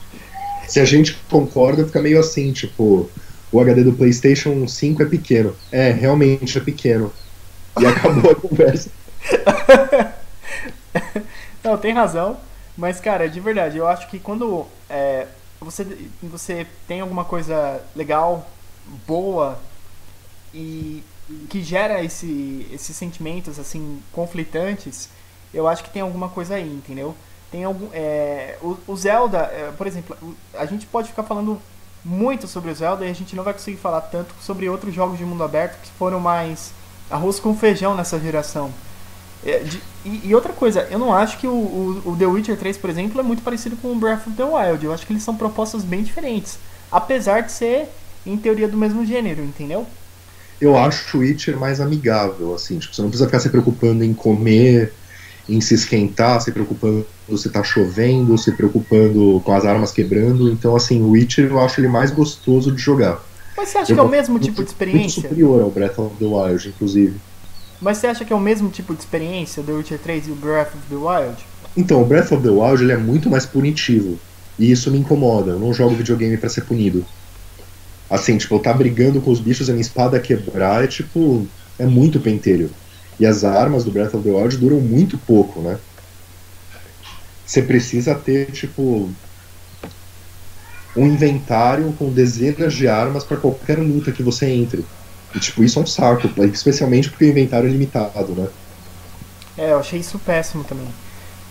S2: Se a gente concorda, fica meio assim, tipo, o HD do PlayStation 5 é pequeno. É, realmente é pequeno. E acabou a conversa. (laughs)
S1: Não, tem razão. Mas, cara, de verdade, eu acho que quando é, você, você tem alguma coisa legal, boa e que gera esse, esses sentimentos assim conflitantes, eu acho que tem alguma coisa aí, entendeu? Tem algum, é, o, o, Zelda, é, por exemplo, a gente pode ficar falando muito sobre o Zelda e a gente não vai conseguir falar tanto sobre outros jogos de mundo aberto que foram mais arroz com feijão nessa geração. É, de, e, e, outra coisa, eu não acho que o, o, o, The Witcher 3, por exemplo, é muito parecido com o Breath of the Wild. Eu acho que eles são propostas bem diferentes. Apesar de ser, em teoria, do mesmo gênero, entendeu?
S2: Eu acho o Witcher mais amigável, assim. Tipo, você não precisa ficar se preocupando em comer, em se esquentar, se preocupando se tá chovendo, se preocupando com as armas quebrando. Então, assim, o Witcher eu acho ele mais gostoso de jogar.
S1: Mas você acha eu que é o mesmo tipo de experiência?
S2: Muito superior ao Breath of the Wild, inclusive.
S1: Mas você acha que é o mesmo tipo de experiência The Witcher 3 e o Breath of the Wild?
S2: Então, o Breath of the Wild ele é muito mais punitivo. E isso me incomoda. Eu não jogo videogame para ser punido. Assim, tipo, eu tá brigando com os bichos e a minha espada quebrar é tipo. É muito pentelho. E as armas do Breath of the Wild duram muito pouco, né? Você precisa ter, tipo. Um inventário com dezenas de armas para qualquer luta que você entre. E, tipo, isso é um saco, especialmente porque o inventário é limitado, né?
S1: É, eu achei isso péssimo também.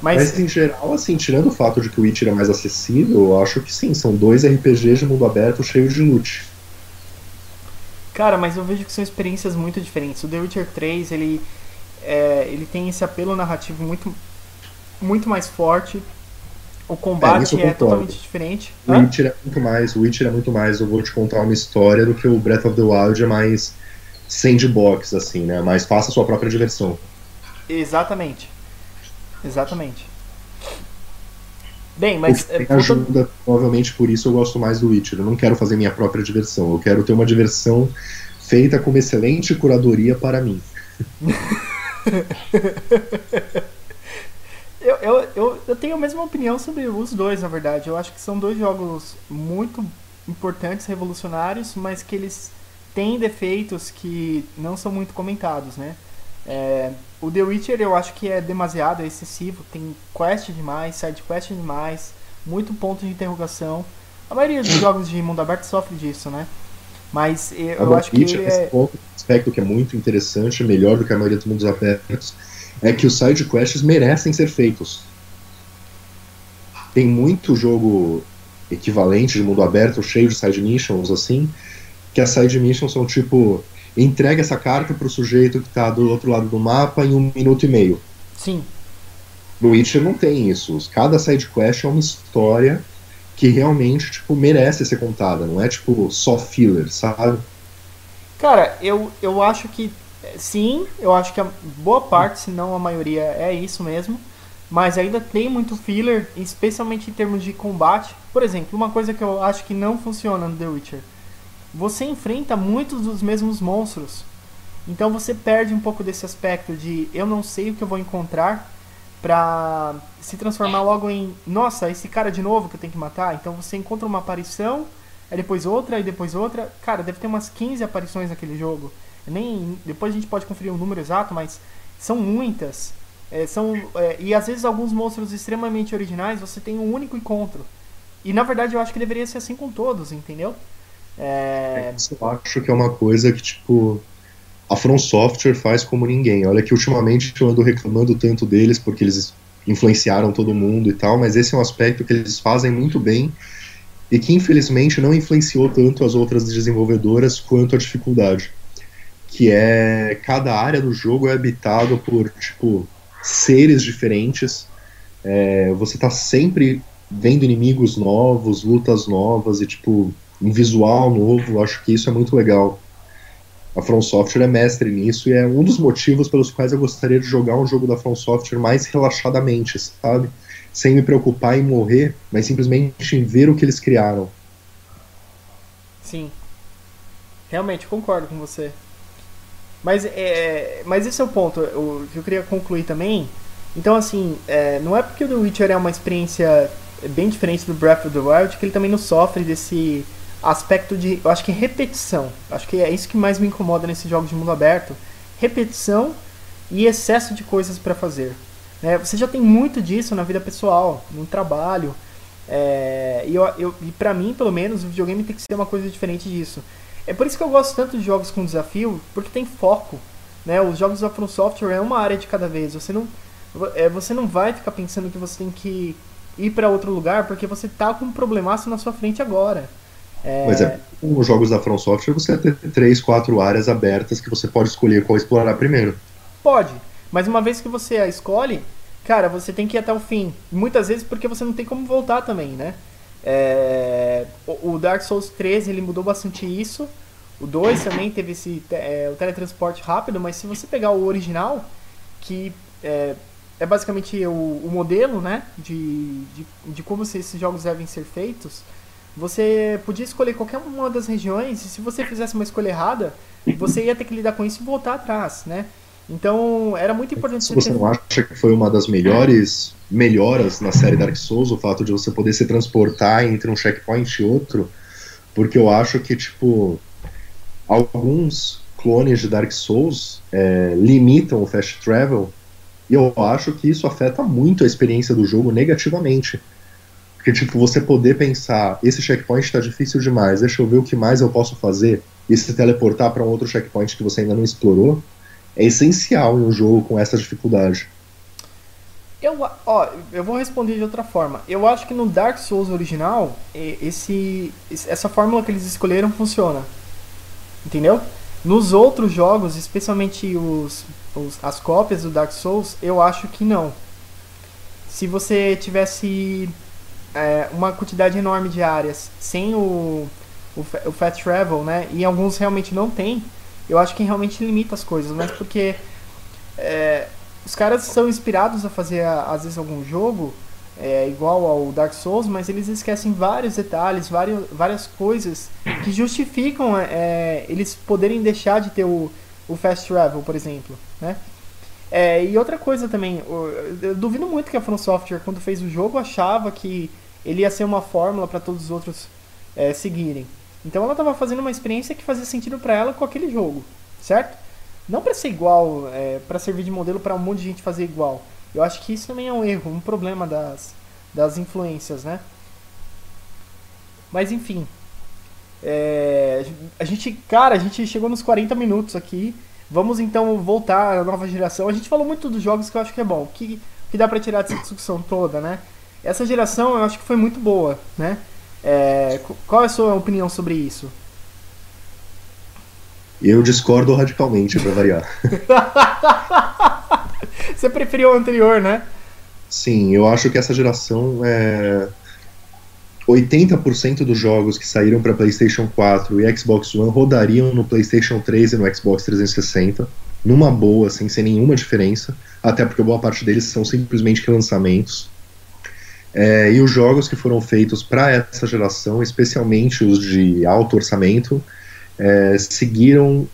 S1: Mas...
S2: Mas em geral, assim, tirando o fato de que o Witcher é mais acessível, eu acho que sim, são dois RPGs de mundo aberto cheios de loot.
S1: Cara, mas eu vejo que são experiências muito diferentes. O The Witcher 3, ele, é, ele tem esse apelo narrativo muito, muito mais forte. O combate é, é totalmente diferente.
S2: O Witcher é muito mais, o Witcher é muito mais, eu vou te contar uma história do que o Breath of the Wild é mais sandbox, assim, né? Mais faça a sua própria diversão.
S1: Exatamente. Exatamente. Bem, mas.
S2: Que ajuda, provavelmente por isso eu gosto mais do Witcher. Eu não quero fazer minha própria diversão. Eu quero ter uma diversão feita com uma excelente curadoria para mim. (laughs)
S1: eu, eu, eu, eu tenho a mesma opinião sobre os dois, na verdade. Eu acho que são dois jogos muito importantes, revolucionários, mas que eles têm defeitos que não são muito comentados, né? É, o The Witcher eu acho que é demasiado, é excessivo, tem quest demais, side quest demais, muito ponto de interrogação. A maioria dos jogos de mundo aberto sofre disso, né? Mas eu, eu acho que ele
S2: é... ponto, aspecto que é muito interessante, melhor do que a maioria dos mundos abertos, é que os side quests merecem ser feitos. Tem muito jogo equivalente de mundo aberto, cheio de side missions assim, que as side missions são tipo entrega essa carta pro sujeito que tá do outro lado do mapa em um minuto e meio.
S1: Sim.
S2: No Witcher não tem isso. Cada side quest é uma história que realmente tipo merece ser contada, não é tipo só filler, sabe?
S1: Cara, eu, eu acho que sim, eu acho que a boa parte, se não a maioria, é isso mesmo. Mas ainda tem muito filler, especialmente em termos de combate. Por exemplo, uma coisa que eu acho que não funciona no The Witcher você enfrenta muitos dos mesmos monstros. Então você perde um pouco desse aspecto de eu não sei o que eu vou encontrar pra se transformar logo em nossa, esse cara de novo que eu tenho que matar. Então você encontra uma aparição, aí depois outra, e depois outra. Cara, deve ter umas 15 aparições naquele jogo. Nem depois a gente pode conferir o número exato, mas são muitas. É, são é, e às vezes alguns monstros extremamente originais você tem um único encontro. E na verdade eu acho que deveria ser assim com todos, entendeu?
S2: É... Eu acho que é uma coisa que, tipo, a From Software faz como ninguém. Olha que ultimamente eu ando reclamando tanto deles porque eles influenciaram todo mundo e tal, mas esse é um aspecto que eles fazem muito bem e que infelizmente não influenciou tanto as outras desenvolvedoras quanto a dificuldade. Que é cada área do jogo é habitado por tipo seres diferentes. É, você tá sempre vendo inimigos novos, lutas novas e tipo um visual novo, acho que isso é muito legal. A From Software é mestre nisso e é um dos motivos pelos quais eu gostaria de jogar um jogo da From Software mais relaxadamente, sabe? Sem me preocupar em morrer, mas simplesmente em ver o que eles criaram.
S1: Sim. Realmente, concordo com você. Mas, é, mas esse é o ponto o, que eu queria concluir também. Então, assim, é, não é porque o The Witcher é uma experiência bem diferente do Breath of the Wild que ele também não sofre desse aspecto de, eu acho que repetição. Acho que é isso que mais me incomoda nesses jogos de mundo aberto. Repetição e excesso de coisas para fazer. É, você já tem muito disso na vida pessoal, no trabalho. É, e eu, eu, e para mim, pelo menos, o videogame tem que ser uma coisa diferente disso. É por isso que eu gosto tanto de jogos com desafio, porque tem foco. Né? Os jogos da From Software é uma área de cada vez. Você não, é, você não vai ficar pensando que você tem que ir para outro lugar porque você tá com um problemaço na sua frente agora.
S2: É... Mas é, com os jogos da From Software você tem três, quatro áreas abertas que você pode escolher qual explorar primeiro.
S1: Pode, mas uma vez que você a escolhe, cara, você tem que ir até o fim. Muitas vezes porque você não tem como voltar também, né? É... O Dark Souls 3 ele mudou bastante isso. O 2 também teve esse é, o teletransporte rápido, mas se você pegar o original, que é, é basicamente o, o modelo né, de, de, de como esses jogos devem ser feitos, você podia escolher qualquer uma das regiões e se você fizesse uma escolha errada, você ia ter que lidar com isso e voltar atrás, né? Então, era muito importante
S2: se você ter... não acha que foi uma das melhores melhoras na série Dark Souls o fato de você poder se transportar entre um checkpoint e outro? Porque eu acho que, tipo, alguns clones de Dark Souls é, limitam o fast travel e eu acho que isso afeta muito a experiência do jogo negativamente. Porque, tipo, você poder pensar, esse checkpoint está difícil demais, deixa eu ver o que mais eu posso fazer, e se teleportar para um outro checkpoint que você ainda não explorou, é essencial em um jogo com essa dificuldade.
S1: Eu, ó, eu vou responder de outra forma. Eu acho que no Dark Souls original, esse, essa fórmula que eles escolheram funciona. Entendeu? Nos outros jogos, especialmente os, os, as cópias do Dark Souls, eu acho que não. Se você tivesse é, uma quantidade enorme de áreas sem o, o, o Fast Travel, né? E alguns realmente não tem. Eu acho que realmente limita as coisas, mas porque é, os caras são inspirados a fazer às vezes algum jogo é, igual ao Dark Souls, mas eles esquecem vários detalhes, vários, várias coisas que justificam é, eles poderem deixar de ter o, o Fast Travel, por exemplo, né? É, e outra coisa também, eu duvido muito que a From Software, quando fez o jogo, achava que ele ia ser uma fórmula para todos os outros é, seguirem. Então ela estava fazendo uma experiência que fazia sentido para ela com aquele jogo, certo? Não para ser igual, é, para servir de modelo para um monte de gente fazer igual. Eu acho que isso também é um erro, um problema das, das influências, né? Mas enfim. É, a gente, cara, a gente chegou nos 40 minutos aqui. Vamos então voltar à nova geração. A gente falou muito dos jogos que eu acho que é bom. Que, que dá pra tirar dessa discussão toda, né? Essa geração eu acho que foi muito boa, né? É, qual é a sua opinião sobre isso?
S2: Eu discordo radicalmente, para variar. (laughs)
S1: Você preferiu o anterior, né?
S2: Sim, eu acho que essa geração é. 80% dos jogos que saíram para PlayStation 4 e Xbox One rodariam no PlayStation 3 e no Xbox 360, numa boa, assim, sem nenhuma diferença, até porque boa parte deles são simplesmente lançamentos. É, e os jogos que foram feitos para essa geração, especialmente os de alto orçamento, é, seguiram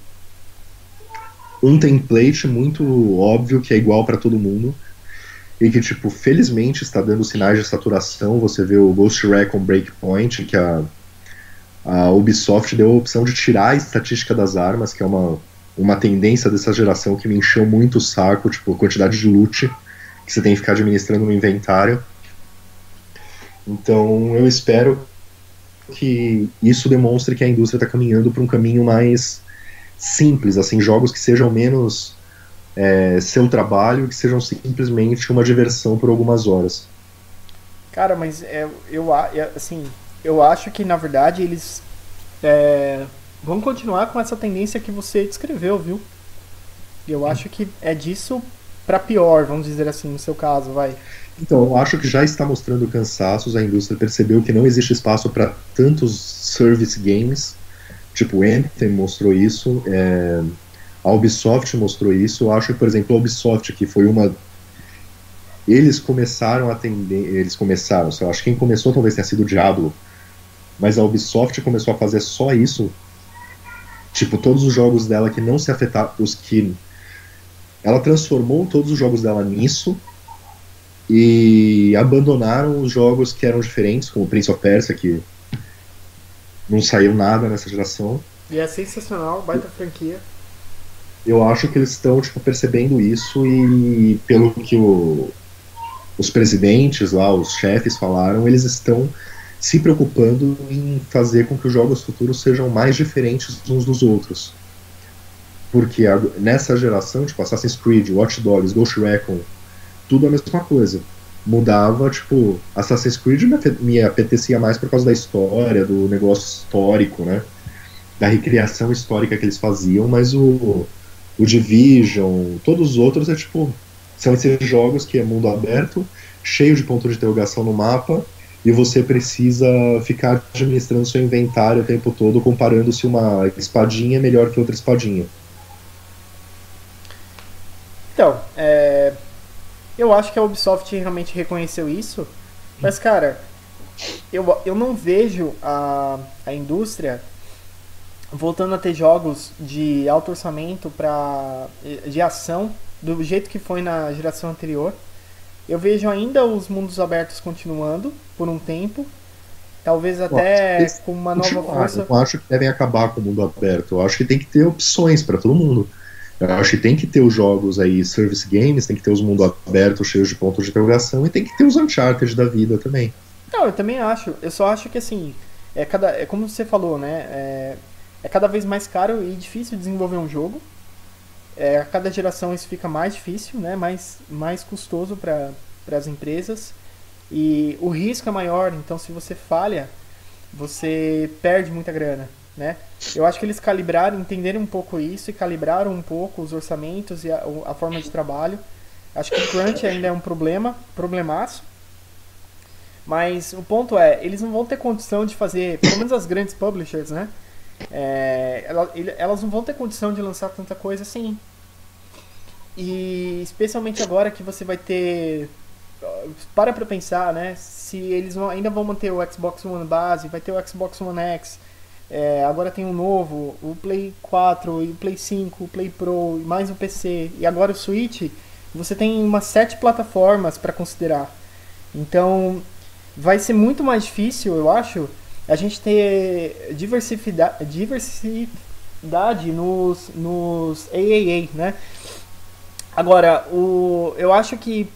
S2: um template muito óbvio que é igual para todo mundo e que, tipo, felizmente está dando sinais de saturação. Você vê o Ghost Recon Breakpoint, que a, a Ubisoft deu a opção de tirar a estatística das armas, que é uma, uma tendência dessa geração que me encheu muito o saco, tipo, a quantidade de loot que você tem que ficar administrando no inventário. Então, eu espero que isso demonstre que a indústria está caminhando para um caminho mais simples, assim, jogos que sejam menos é, seu trabalho, que sejam simplesmente uma diversão por algumas horas.
S1: Cara, mas é, eu é, assim, eu acho que na verdade eles é, vão continuar com essa tendência que você descreveu, viu? Eu acho que é disso para pior, vamos dizer assim, no seu caso, vai.
S2: Então, eu acho que já está mostrando cansaços, a indústria percebeu que não existe espaço para tantos service games Tipo, Anthem mostrou isso, é, a Ubisoft mostrou isso. Eu acho que, por exemplo, a Ubisoft, que foi uma. Eles começaram a atender. Eles começaram, eu acho que quem começou talvez tenha sido o Diablo, mas a Ubisoft começou a fazer só isso. Tipo, todos os jogos dela que não se afetaram. Os que. Ela transformou todos os jogos dela nisso e abandonaram os jogos que eram diferentes, como Prince of Persia, que não saiu nada nessa geração.
S1: E é sensacional, baita franquia.
S2: Eu acho que eles estão tipo, percebendo isso e pelo que o, os presidentes lá, os chefes falaram, eles estão se preocupando em fazer com que os jogos futuros sejam mais diferentes uns dos outros. Porque a, nessa geração, tipo Assassin's Creed, Watch Dogs, Ghost Recon, tudo a mesma coisa mudava, tipo, Assassin's Creed me, me apetecia mais por causa da história, do negócio histórico, né? Da recriação histórica que eles faziam, mas o, o Division, todos os outros é tipo. São esses jogos que é mundo aberto, cheio de pontos de interrogação no mapa, e você precisa ficar administrando seu inventário o tempo todo, comparando se uma espadinha é melhor que outra espadinha.
S1: Então, é, eu acho que a Ubisoft realmente reconheceu isso. Mas, cara, eu, eu não vejo a, a indústria voltando a ter jogos de alto orçamento para de ação do jeito que foi na geração anterior. Eu vejo ainda os mundos abertos continuando por um tempo, talvez até com uma nova força.
S2: Eu acho que devem acabar com o mundo aberto. Eu acho que tem que ter opções para todo mundo. Eu acho que tem que ter os jogos aí, service games, tem que ter os mundos abertos cheios de pontos de interrogação e tem que ter os Uncharted da vida também.
S1: Não, eu também acho. Eu só acho que assim, é cada, é como você falou, né? É, é cada vez mais caro e difícil desenvolver um jogo. É, a cada geração isso fica mais difícil, né? Mais, mais custoso para as empresas e o risco é maior. Então, se você falha, você perde muita grana né? Eu acho que eles calibraram, entenderam um pouco isso e calibraram um pouco os orçamentos e a, a forma de trabalho. Acho que o crunch ainda é um problema, problemaço. Mas o ponto é, eles não vão ter condição de fazer, pelo menos as grandes publishers, né? É, elas não vão ter condição de lançar tanta coisa assim. E especialmente agora que você vai ter para pra pensar, né? Se eles vão, ainda vão manter o Xbox One base, vai ter o Xbox One X, é, agora tem um novo, o Play 4, o Play 5, o Play Pro, mais o PC, e agora o Switch, você tem umas sete plataformas para considerar. Então, vai ser muito mais difícil, eu acho, a gente ter diversidade, diversidade nos, nos AAA, né? Agora, o, eu acho que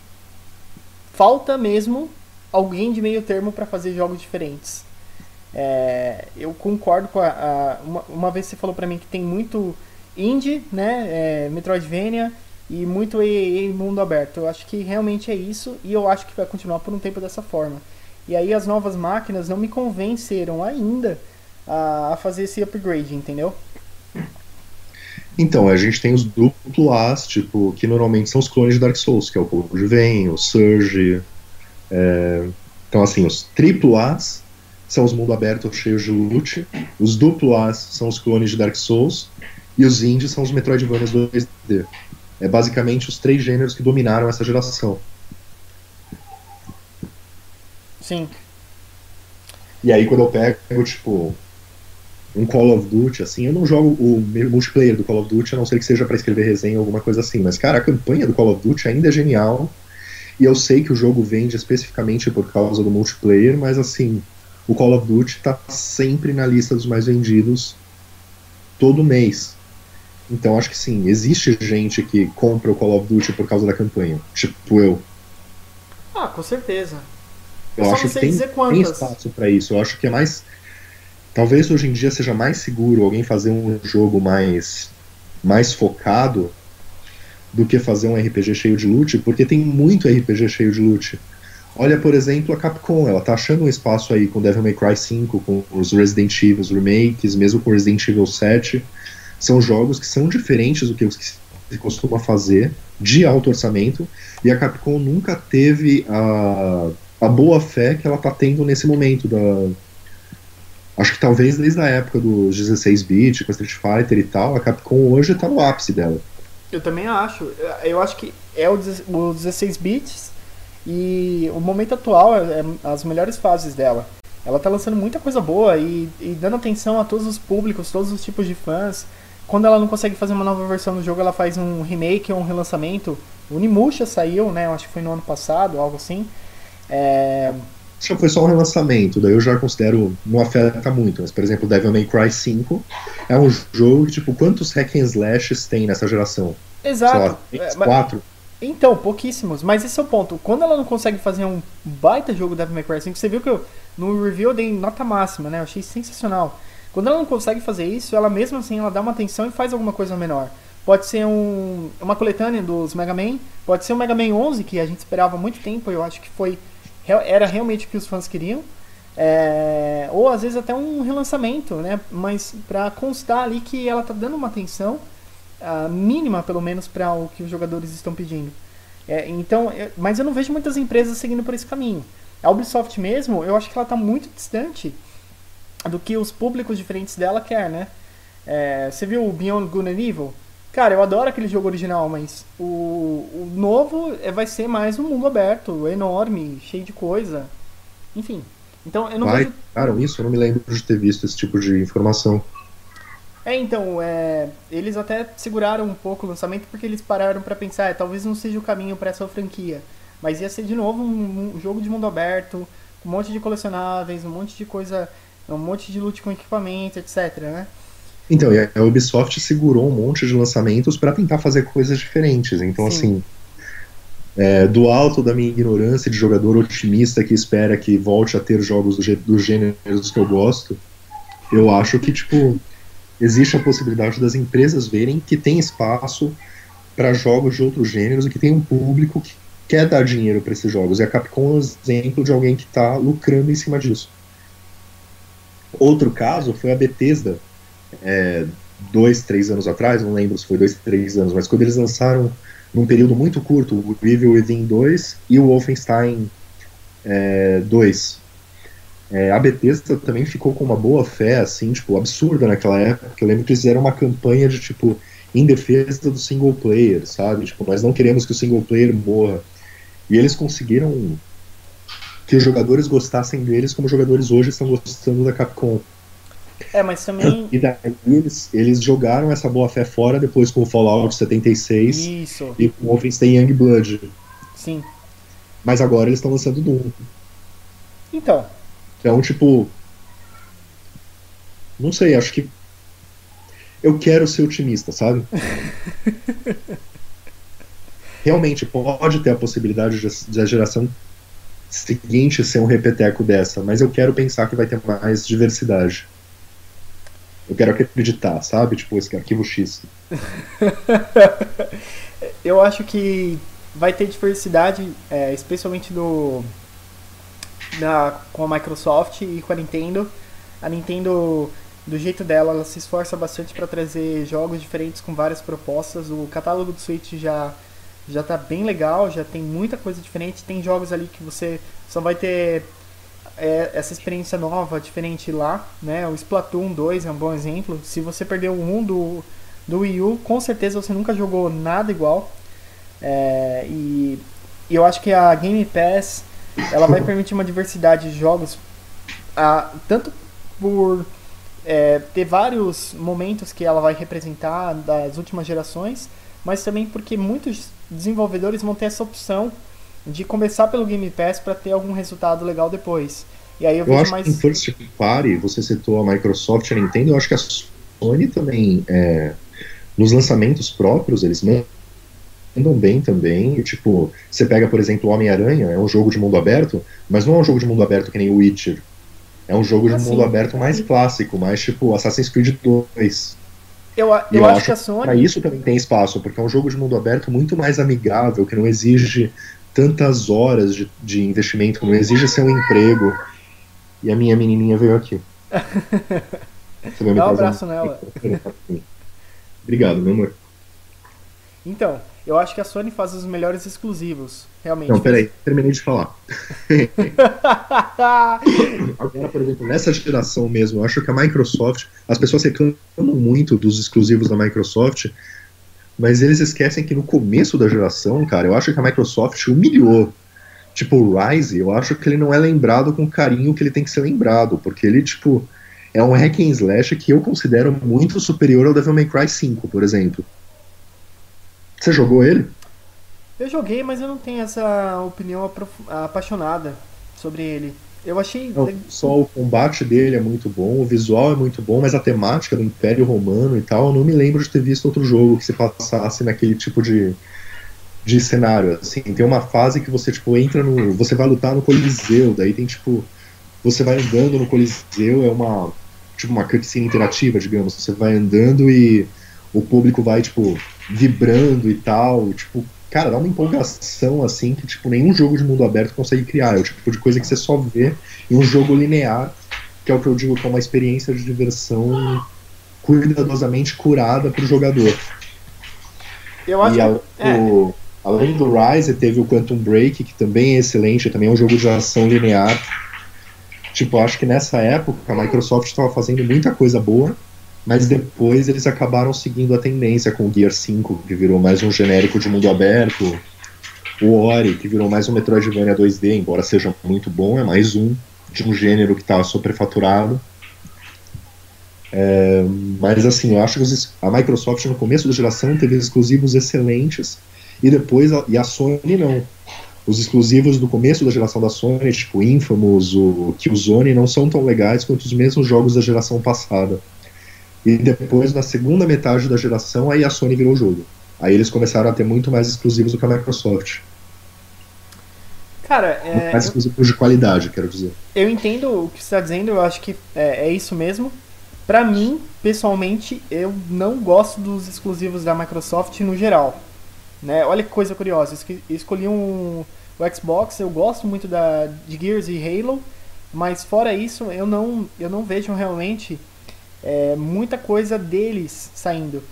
S1: falta mesmo alguém de meio termo para fazer jogos diferentes. É, eu concordo com a, a uma, uma, vez você falou para mim que tem muito indie, né, é, Metroidvania e muito EA mundo aberto. Eu acho que realmente é isso e eu acho que vai continuar por um tempo dessa forma. E aí as novas máquinas não me convenceram ainda a, a fazer esse upgrade, entendeu?
S2: Então, a gente tem os duplo As, tipo, que normalmente são os clones de Dark Souls, que é o Code Vein, o Surge. É... Então, assim, os triplo As são os mundo aberto cheios de loot, os duplo As são os clones de Dark Souls, e os indies são os Metroidvanias 2D. É basicamente os três gêneros que dominaram essa geração.
S1: Sim.
S2: E aí quando eu pego, tipo, um Call of Duty, assim, eu não jogo o multiplayer do Call of Duty, a não ser que seja para escrever resenha ou alguma coisa assim, mas, cara, a campanha do Call of Duty ainda é genial, e eu sei que o jogo vende especificamente por causa do multiplayer, mas, assim, o Call of Duty tá sempre na lista dos mais vendidos todo mês. Então, acho que sim, existe gente que compra o Call of Duty por causa da campanha, tipo eu.
S1: Ah, com certeza.
S2: Eu, eu acho que tem, tem espaço para isso, eu acho que é mais Talvez hoje em dia seja mais seguro alguém fazer um jogo mais, mais focado do que fazer um RPG cheio de loot, porque tem muito RPG cheio de loot. Olha, por exemplo, a Capcom, ela tá achando um espaço aí com Devil May Cry 5, com os Resident Evil remakes, mesmo com Resident Evil 7. São jogos que são diferentes do que os que se costuma fazer, de alto orçamento, e a Capcom nunca teve a, a boa fé que ela tá tendo nesse momento da, Acho que talvez desde a época dos 16-bit, com Street Fighter e tal, a Capcom hoje tá no ápice dela.
S1: Eu também acho. Eu acho que é o 16 bits e o momento atual é, é as melhores fases dela. Ela tá lançando muita coisa boa e, e, dando atenção a todos os públicos, todos os tipos de fãs. Quando ela não consegue fazer uma nova versão do jogo, ela faz um remake ou um relançamento. O Unimusha saiu, né? Eu acho que foi no ano passado, algo assim. É,
S2: já foi só um relançamento, daí eu já considero não afeta muito, mas por exemplo, Devil May Cry 5 é um jogo que, tipo, quantos hack and slashes tem nessa geração?
S1: Exato.
S2: Sei lá, é, quatro.
S1: Então, pouquíssimos, mas esse é o ponto. Quando ela não consegue fazer um baita jogo Devil May Cry 5, você viu que eu, no review eu dei nota máxima, né? Eu achei sensacional. Quando ela não consegue fazer isso, ela mesmo assim ela dá uma atenção e faz alguma coisa menor. Pode ser um, uma coletânea dos Mega Man, pode ser o Mega Man 11, que a gente esperava muito tempo, eu acho que foi era realmente o que os fãs queriam. É, ou às vezes até um relançamento, né? Mas para constar ali que ela tá dando uma atenção a mínima, pelo menos, para o que os jogadores estão pedindo. É, então, é, mas eu não vejo muitas empresas seguindo por esse caminho. A Ubisoft mesmo, eu acho que ela está muito distante do que os públicos diferentes dela quer, né? É, você viu o Beyond Good and Evil? Cara, eu adoro aquele jogo original, mas o, o novo é, vai ser mais um mundo aberto, enorme, cheio de coisa. Enfim. Então eu não
S2: Vai,
S1: vejo.
S2: Cara, isso eu não me lembro de ter visto esse tipo de informação.
S1: É, então, é, eles até seguraram um pouco o lançamento porque eles pararam para pensar, é, talvez não seja o caminho para essa franquia. Mas ia ser de novo um, um, jogo de mundo aberto, um monte de colecionáveis, um monte de coisa, um monte de loot com equipamento, etc, né?
S2: Então, a Ubisoft segurou um monte de lançamentos para tentar fazer coisas diferentes. Então, Sim. assim, é, do alto da minha ignorância de jogador otimista que espera que volte a ter jogos do, do gêneros que eu gosto, eu acho que, tipo, existe a possibilidade das empresas verem que tem espaço para jogos de outros gêneros e que tem um público que quer dar dinheiro para esses jogos. E a Capcom é um exemplo de alguém que está lucrando em cima disso. Outro caso foi a Bethesda, é, dois, três anos atrás, não lembro se foi dois, três anos, mas quando eles lançaram num período muito curto o Evil Within 2 e o Wolfenstein é, 2. É, a Bethesda também ficou com uma boa fé, assim, tipo, absurda naquela época. Eu lembro que eles fizeram uma campanha de, tipo, em defesa do single player, sabe? Tipo, nós não queremos que o single player morra. E eles conseguiram que os jogadores gostassem deles como os jogadores hoje estão gostando da Capcom.
S1: É, mas também.
S2: E daí eles, eles jogaram essa boa fé fora depois com o Fallout 76
S1: Isso.
S2: e com o Wolfenstein Youngblood.
S1: Sim.
S2: Mas agora eles estão lançando Doom.
S1: Então.
S2: Então, tipo. Não sei, acho que. Eu quero ser otimista, sabe? (laughs) Realmente pode ter a possibilidade de a geração seguinte ser um repeteco dessa, mas eu quero pensar que vai ter mais diversidade. Eu quero acreditar, sabe? Tipo, esse arquivo X. (laughs)
S1: eu acho que vai ter diversidade, é, especialmente no, com a Microsoft e com a Nintendo. A Nintendo, do jeito dela, ela se esforça bastante para trazer jogos diferentes com várias propostas. O catálogo do Switch já já tá bem legal, já tem muita coisa diferente. Tem jogos ali que você só vai ter é, essa experiência nova, diferente lá, né? O Splatoon 2 é um bom exemplo. Se você perdeu o 1 do, do Wii U, com certeza você nunca jogou nada igual. É, e, e, eu acho que a Game Pass ela vai permitir uma diversidade de jogos, a, tanto por é, ter vários momentos que ela vai representar das últimas gerações, mas também porque muitos desenvolvedores vão ter essa opção de começar pelo Game Pass para ter algum resultado legal depois. E aí eu,
S2: eu acho mais... que em First Party, você citou a Microsoft e a Nintendo, eu acho que a Sony também, é, nos lançamentos próprios, eles mandam bem também. tipo, você pega, por exemplo, Homem-Aranha, é um jogo de mundo aberto, mas não é um jogo de mundo aberto que nem o Witcher. É um jogo de ah, mundo aberto mais clássico, mais tipo Assassin's Creed 2.
S1: Eu, eu, eu acho, acho que a Sony.
S2: Pra isso também tem espaço, porque é um jogo de mundo aberto muito mais amigável, que não exige tantas horas de, de investimento, não exige ser um emprego. E a minha menininha veio aqui. (laughs)
S1: Dá um abraço nela. (laughs)
S2: Obrigado, meu amor.
S1: Então, eu acho que a Sony faz os melhores exclusivos, realmente.
S2: Não, peraí, terminei de falar. (laughs) Agora, por exemplo, nessa geração mesmo, eu acho que a Microsoft, as pessoas reclamam muito dos exclusivos da Microsoft, mas eles esquecem que no começo da geração, cara, eu acho que a Microsoft humilhou. Tipo, o Rise, eu acho que ele não é lembrado com o carinho que ele tem que ser lembrado, porque ele, tipo, é um hack and slash que eu considero muito superior ao Devil May Cry 5, por exemplo. Você jogou ele?
S1: Eu joguei, mas eu não tenho essa opinião apaixonada sobre ele. Eu achei.
S2: Não, só o combate dele é muito bom, o visual é muito bom, mas a temática do Império Romano e tal, eu não me lembro de ter visto outro jogo que se passasse naquele tipo de, de cenário. Assim, tem uma fase que você tipo entra no, você vai lutar no Coliseu, daí tem tipo, você vai andando no Coliseu, é uma tipo uma cutscene interativa, digamos. Você vai andando e o público vai tipo vibrando e tal, tipo cara, dá uma empolgação assim que tipo nenhum jogo de mundo aberto consegue criar. É o tipo de coisa que você só vê em um jogo linear, que é o que eu digo que é uma experiência de diversão cuidadosamente curada para o jogador.
S1: Eu acho
S2: e a, é. o, além do Rise, teve o Quantum Break, que também é excelente, também é um jogo de ação linear. Tipo, acho que nessa época a Microsoft estava fazendo muita coisa boa mas depois eles acabaram seguindo a tendência com o Gear 5, que virou mais um genérico de mundo aberto, o Ori, que virou mais um Metroidvania 2D, embora seja muito bom, é mais um de um gênero que estava superfaturado. É, mas assim, eu acho que a Microsoft no começo da geração teve exclusivos excelentes e depois a, e a Sony não. Os exclusivos do começo da geração da Sony, tipo Infamous, o Killzone, não são tão legais quanto os mesmos jogos da geração passada. E depois, na segunda metade da geração, aí a Sony virou o jogo. Aí eles começaram a ter muito mais exclusivos do que a Microsoft.
S1: Cara, é,
S2: mais exclusivos de qualidade, quero dizer.
S1: Eu entendo o que você está dizendo, eu acho que é, é isso mesmo. Para mim, pessoalmente, eu não gosto dos exclusivos da Microsoft no geral. Né? Olha que coisa curiosa, eu escolhi um, o Xbox, eu gosto muito da, de Gears e Halo, mas fora isso, eu não, eu não vejo realmente é, muita coisa deles saindo.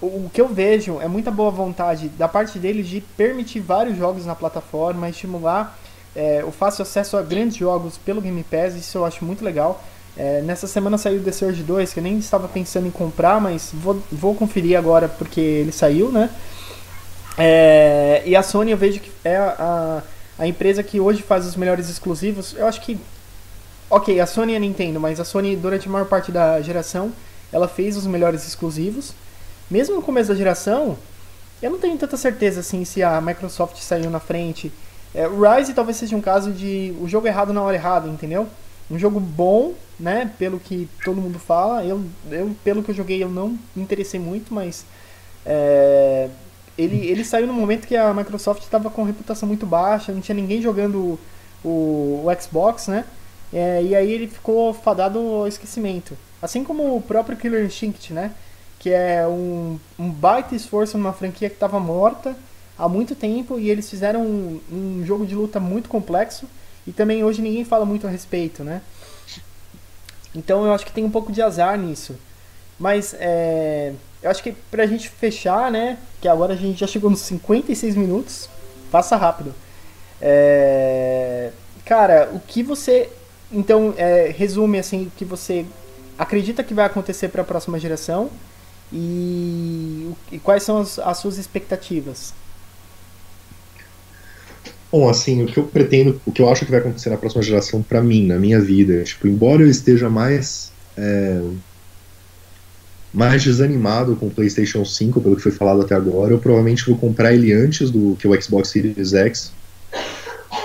S1: O que eu vejo é muita boa vontade da parte deles de permitir vários jogos na plataforma, estimular é, o fácil acesso a grandes jogos pelo Game Pass, isso eu acho muito legal. É, nessa semana saiu The Surge 2, que eu nem estava pensando em comprar, mas vou, vou conferir agora porque ele saiu, né? É, e a Sony eu vejo que é a, a, a empresa que hoje faz os melhores exclusivos. Eu acho que. Ok, a Sony e a Nintendo, mas a Sony, durante a maior parte da geração, ela fez os melhores exclusivos. Mesmo no começo da geração, eu não tenho tanta certeza assim se a Microsoft saiu na frente. É, Rise talvez seja um caso de o jogo errado na hora errada, entendeu? Um jogo bom, né? Pelo que todo mundo fala. Eu, eu pelo que eu joguei, eu não me interessei muito, mas é, ele, ele saiu no momento que a Microsoft estava com reputação muito baixa, não tinha ninguém jogando o, o Xbox, né? É, e aí ele ficou fadado ao esquecimento. Assim como o próprio Killer Instinct, né? Que é um, um baita esforço numa franquia que estava morta há muito tempo e eles fizeram um, um, jogo de luta muito complexo e também hoje ninguém fala muito a respeito, né? Então eu acho que tem um pouco de azar nisso. Mas é, eu acho que pra gente fechar, né? Que agora a gente já chegou nos 56 minutos. Passa rápido. É, cara, o que você. Então, é, resume assim o que você acredita que vai acontecer para a próxima geração e, e quais são as, as, suas expectativas?
S2: Bom, assim, o que eu pretendo, o que eu acho que vai acontecer na próxima geração para mim, na minha vida, tipo, embora eu esteja mais é, mais desanimado com o PlayStation 5, pelo que foi falado até agora. Eu provavelmente vou comprar ele antes do que o Xbox Series X,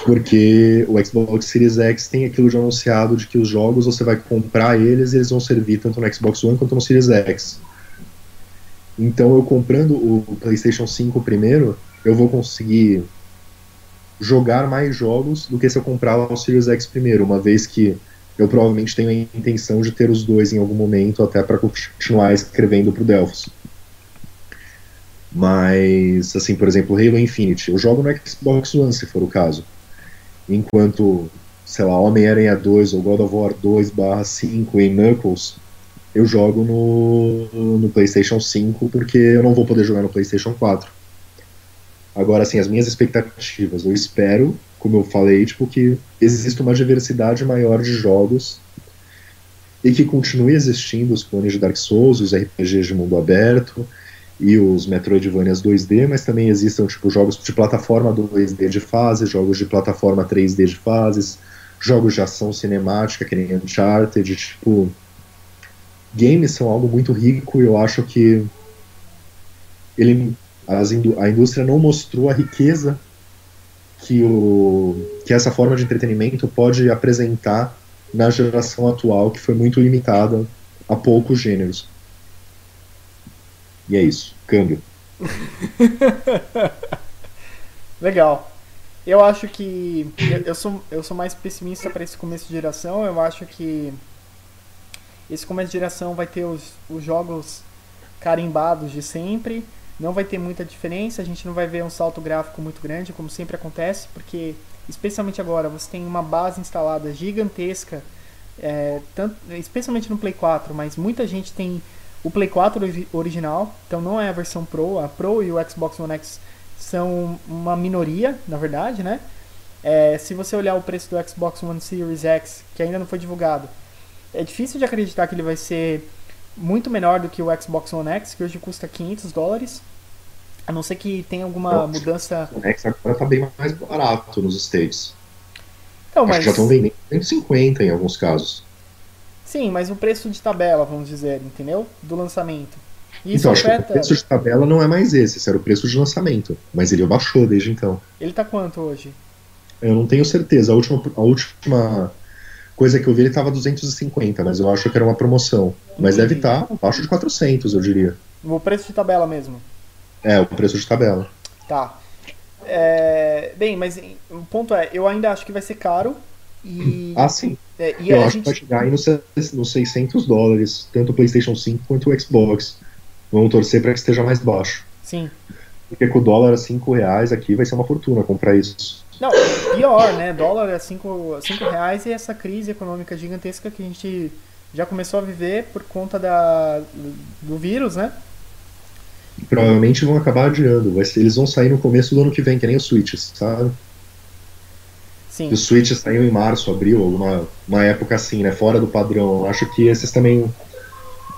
S2: porque o Xbox Series X tem aquilo de anunciado de que os jogos você vai comprar eles e eles vão servir tanto no Xbox One quanto no Series X. Então eu comprando o PlayStation 5 primeiro, eu vou conseguir jogar mais jogos do que se eu comprar o Series X primeiro, uma vez que eu provavelmente tenho a intenção de ter os dois em algum momento, até para continuar escrevendo para o Delphos. Mas, assim, por exemplo, Halo Infinite, eu jogo no Xbox One, se for o caso. Enquanto, sei lá, Homem-Aranha 2 ou God of War 2 5 em Knuckles, eu jogo no, no PlayStation 5 porque eu não vou poder jogar no PlayStation 4. Agora, assim, as minhas expectativas, eu espero como eu falei, tipo, que existe uma diversidade maior de jogos e que continue existindo os clones de Dark Souls, os RPGs de mundo aberto e os Metroidvanias 2D, mas também existam tipo jogos de plataforma 2D de fase, jogos de plataforma 3D de fases, jogos de ação cinemática que nem Uncharted, tipo games são algo muito rico e eu acho que ele a indústria não mostrou a riqueza que, o, que essa forma de entretenimento pode apresentar na geração atual, que foi muito limitada a poucos gêneros. E é isso. Câmbio. (laughs)
S1: Legal. Eu acho que. Eu, sou, eu sou mais pessimista para esse começo de geração. Eu acho que esse começo de geração vai ter os, os jogos carimbados de sempre não vai ter muita diferença, a gente não vai ver um salto gráfico muito grande, como sempre acontece, porque, especialmente agora, você tem uma base instalada gigantesca, é, tanto, especialmente no Play 4, mas muita gente tem o Play 4 original, então não é a versão Pro, a Pro e o Xbox One X são uma minoria, na verdade, né? É, se você olhar o preço do Xbox One Series X, que ainda não foi divulgado, é difícil de acreditar que ele vai ser muito menor do que o Xbox One X, que hoje custa 500 dólares. A não ser que tenha alguma não, mudança.
S2: O X agora tá bem mais barato nos States.
S1: Então, mas...
S2: já estão vendendo 150 em alguns casos.
S1: Sim, mas o preço de tabela, vamos dizer, entendeu? Do lançamento.
S2: Isso então, afeta... acho que o preço de tabela não é mais esse, esse era o preço de lançamento. Mas ele baixou desde então.
S1: Ele tá quanto hoje?
S2: Eu não tenho certeza. A última, a última coisa que eu vi ele tava 250, mas eu acho que era uma promoção. Mas Entendi. deve estar tá abaixo de 400, eu diria.
S1: O preço de tabela mesmo?
S2: É, o preço de tabela.
S1: Tá. É, bem, mas o ponto é, eu ainda acho que vai ser caro. E,
S2: ah, sim.
S1: É,
S2: eu acho gente... que vai chegar aí nos, nos 600 dólares, tanto o PlayStation 5 quanto o Xbox. Vamos torcer para que esteja mais baixo.
S1: Sim.
S2: Porque com o dólar a 5 reais aqui vai ser uma fortuna comprar isso.
S1: Não, pior, né? Dólar a 5 reais e essa crise econômica gigantesca que a gente já começou a viver por conta da, do vírus, né?
S2: Provavelmente vão acabar adiando. Eles vão sair no começo do ano que vem, que nem os Switches, sabe?
S1: Sim.
S2: Os Switches saíram em março, abril, alguma uma época assim, né? Fora do padrão. Acho que esses também,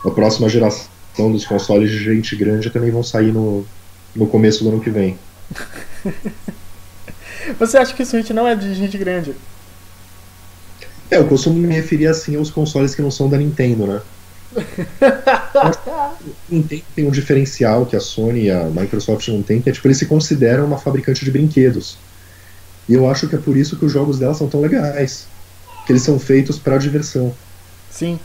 S2: a próxima geração dos consoles de gente grande também vão sair no, no começo do ano que vem. (laughs)
S1: Você acha que o Switch não é de gente grande?
S2: É, eu costumo me referir assim aos consoles que não são da Nintendo, né? (laughs) Nintendo tem um diferencial que a Sony e a Microsoft não tem, que é tipo, eles se consideram uma fabricante de brinquedos. E eu acho que é por isso que os jogos dela são tão legais. Que eles são feitos para diversão.
S1: Sim.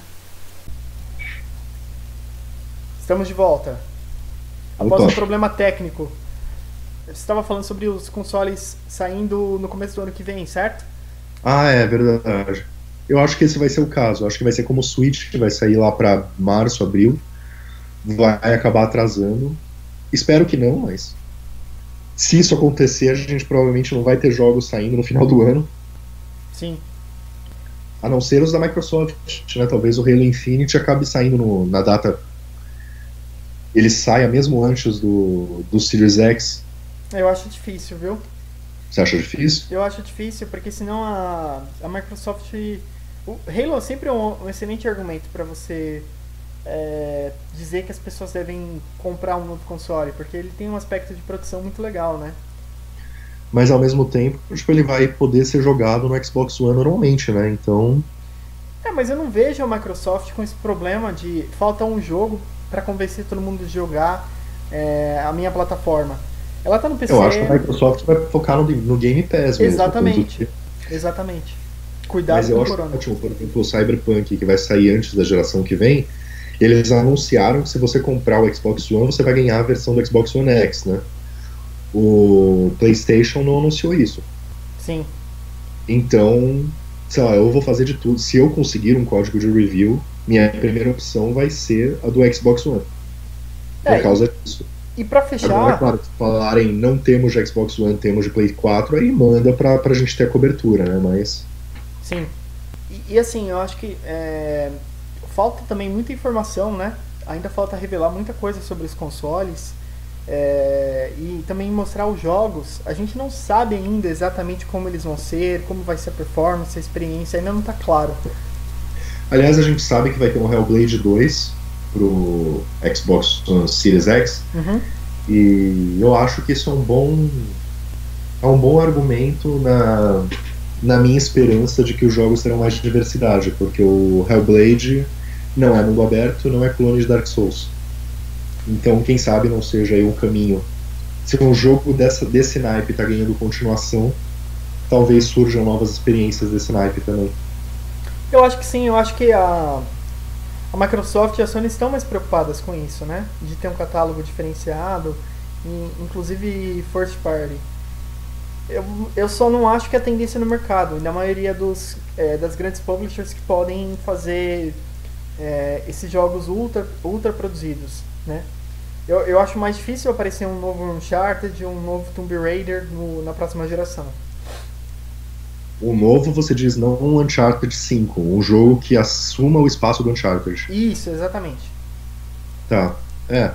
S1: Estamos de volta. Após um problema técnico. Você estava falando sobre os consoles saindo no começo do ano que vem, certo?
S2: Ah, é verdade. Eu acho que esse vai ser o caso. Eu acho que vai ser como o Switch, que vai sair lá para março, abril. Vai acabar atrasando. Espero que não, mas se isso acontecer, a gente provavelmente não vai ter jogos saindo no final do ano.
S1: Sim.
S2: A não ser os da Microsoft, né? Talvez o Halo Infinite acabe saindo no, na data. Ele saia mesmo antes do, do Series X.
S1: Eu acho difícil, viu?
S2: Você acha difícil?
S1: Eu acho difícil, porque senão a, a Microsoft. O Halo sempre é um, um excelente argumento para você é, dizer que as pessoas devem comprar um novo console, porque ele tem um aspecto de produção muito legal, né?
S2: Mas ao mesmo tempo, tipo, ele vai poder ser jogado no Xbox One normalmente, né? Então.
S1: É, mas eu não vejo a Microsoft com esse problema de falta um jogo para convencer todo mundo de jogar é, a minha plataforma. Ela tá no PC.
S2: Eu acho que a Microsoft vai focar no, no Game Pass mesmo.
S1: Exatamente. Exatamente. Cuidado
S2: Mas eu
S1: com
S2: acho corona. ótimo, por exemplo, o Cyberpunk, que vai sair antes da geração que vem, eles anunciaram que se você comprar o Xbox One, você vai ganhar a versão do Xbox One X, né? O PlayStation não anunciou isso.
S1: Sim.
S2: Então, sei lá, eu vou fazer de tudo. Se eu conseguir um código de review, minha primeira opção vai ser a do Xbox One. Por é, causa disso.
S1: E para fechar.
S2: Agora, claro, se falarem não temos de Xbox One, temos de Play 4, aí manda pra, pra gente ter a cobertura, né? Mas.
S1: Sim. E, e assim, eu acho que é, falta também muita informação, né? Ainda falta revelar muita coisa sobre os consoles. É, e também mostrar os jogos. A gente não sabe ainda exatamente como eles vão ser, como vai ser a performance, a experiência, ainda não está claro.
S2: Aliás, a gente sabe que vai ter um Hellblade 2 pro Xbox Series X.
S1: Uhum.
S2: E eu acho que isso é um bom é um bom argumento na, na minha esperança de que os jogos terão mais diversidade, porque o Hellblade não é mundo aberto, não é clone de Dark Souls. Então, quem sabe não seja aí um caminho. Se um jogo dessa, desse naipe está ganhando continuação, talvez surjam novas experiências desse naipe também.
S1: Eu acho que sim, eu acho que a, a Microsoft e a Sony estão mais preocupadas com isso, né? De ter um catálogo diferenciado, inclusive first party. Eu, eu só não acho que é a tendência no mercado, na maioria dos, é, das grandes publishers que podem fazer é, esses jogos ultra, ultra produzidos, né? Eu, eu acho mais difícil aparecer um novo Uncharted, um novo Tomb Raider no, na próxima geração.
S2: O novo, você diz não um Uncharted 5, um jogo que assuma o espaço do Uncharted.
S1: Isso, exatamente.
S2: Tá, é.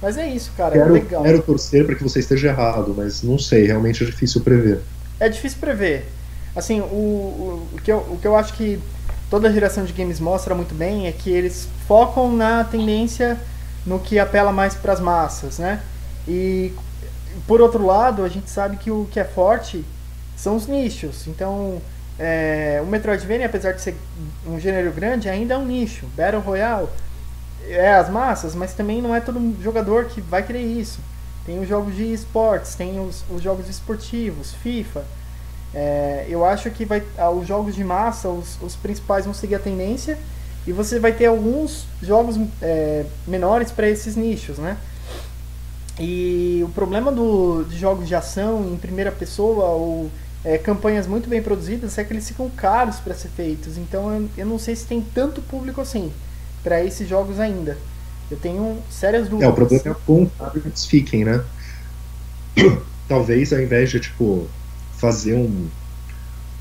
S1: Mas é isso, cara.
S2: Quero,
S1: é legal.
S2: quero torcer para que você esteja errado, mas não sei, realmente é difícil prever.
S1: É difícil prever. Assim, o, o, o, que, eu, o que eu acho que toda geração de games mostra muito bem é que eles focam na tendência no que apela mais para as massas, né? E por outro lado, a gente sabe que o que é forte são os nichos. Então, é, o Metroidvania, apesar de ser um gênero grande, ainda é um nicho. Battle Royale é as massas, mas também não é todo jogador que vai querer isso. Tem os jogos de esportes, tem os, os jogos esportivos, FIFA. É, eu acho que vai, ah, os jogos de massa, os, os principais vão seguir a tendência e você vai ter alguns jogos é, menores para esses nichos, né? E o problema do, de jogos de ação em primeira pessoa ou é, campanhas muito bem produzidas é que eles ficam caros para ser feitos. Então eu, eu, não sei se tem tanto público assim para esses jogos ainda. Eu tenho sérias dúvidas.
S2: É, o problema é como eles fiquem, né? (coughs) Talvez ao invés de tipo fazer um,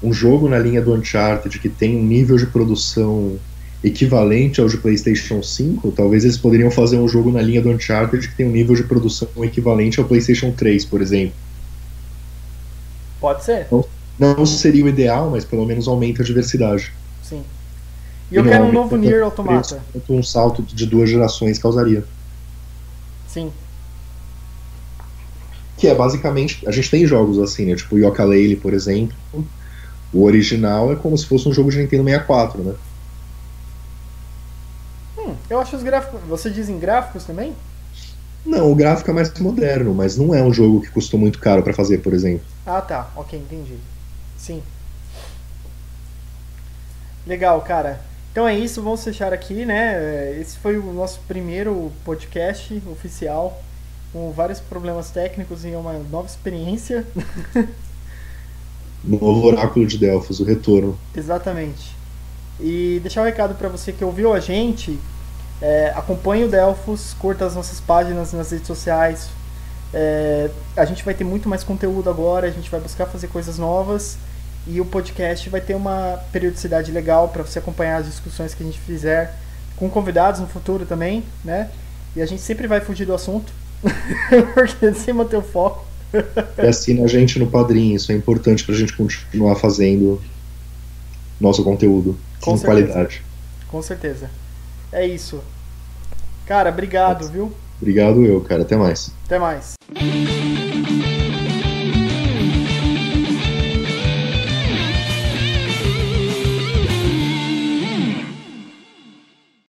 S2: um jogo na linha do Uncharted que tem um nível de produção equivalente ao de PlayStation 5, talvez eles poderiam fazer um jogo na linha do Uncharted que tem um nível de produção equivalente ao PlayStation 3, por exemplo.
S1: Pode ser.
S2: Não, não seria o ideal, mas pelo menos aumenta a diversidade.
S1: Sim. E, e eu quero um novo Nier Automata.
S2: Um salto de duas gerações causaria.
S1: Sim.
S2: Que é basicamente. A gente tem jogos assim, né? Tipo o Yooka-Laylee, por exemplo. O original é como se fosse um jogo de Nintendo 64, né?
S1: Hum, eu acho os gráficos. Você diz em gráficos também?
S2: Não, o gráfico é mais moderno, mas não é um jogo que custou muito caro para fazer, por exemplo.
S1: Ah, tá. Ok, entendi. Sim. Legal, cara. Então é isso, vamos fechar aqui, né? Esse foi o nosso primeiro podcast oficial, com vários problemas técnicos e uma nova experiência. (laughs)
S2: Novo Oráculo de Delfos, o retorno.
S1: Exatamente. E deixar um recado para você que ouviu a gente, é, acompanhe o Delfos, curta as nossas páginas nas redes sociais. É, a gente vai ter muito mais conteúdo agora, a gente vai buscar fazer coisas novas e o podcast vai ter uma periodicidade legal para você acompanhar as discussões que a gente fizer com convidados no futuro também, né? E a gente sempre vai fugir do assunto, (laughs) porque sem manter o foco.
S2: E assina a gente no Padrim, isso é importante para a gente continuar fazendo nosso conteúdo com, com qualidade.
S1: Com certeza. É isso. Cara, obrigado, viu?
S2: Obrigado eu, cara. Até mais.
S1: Até mais.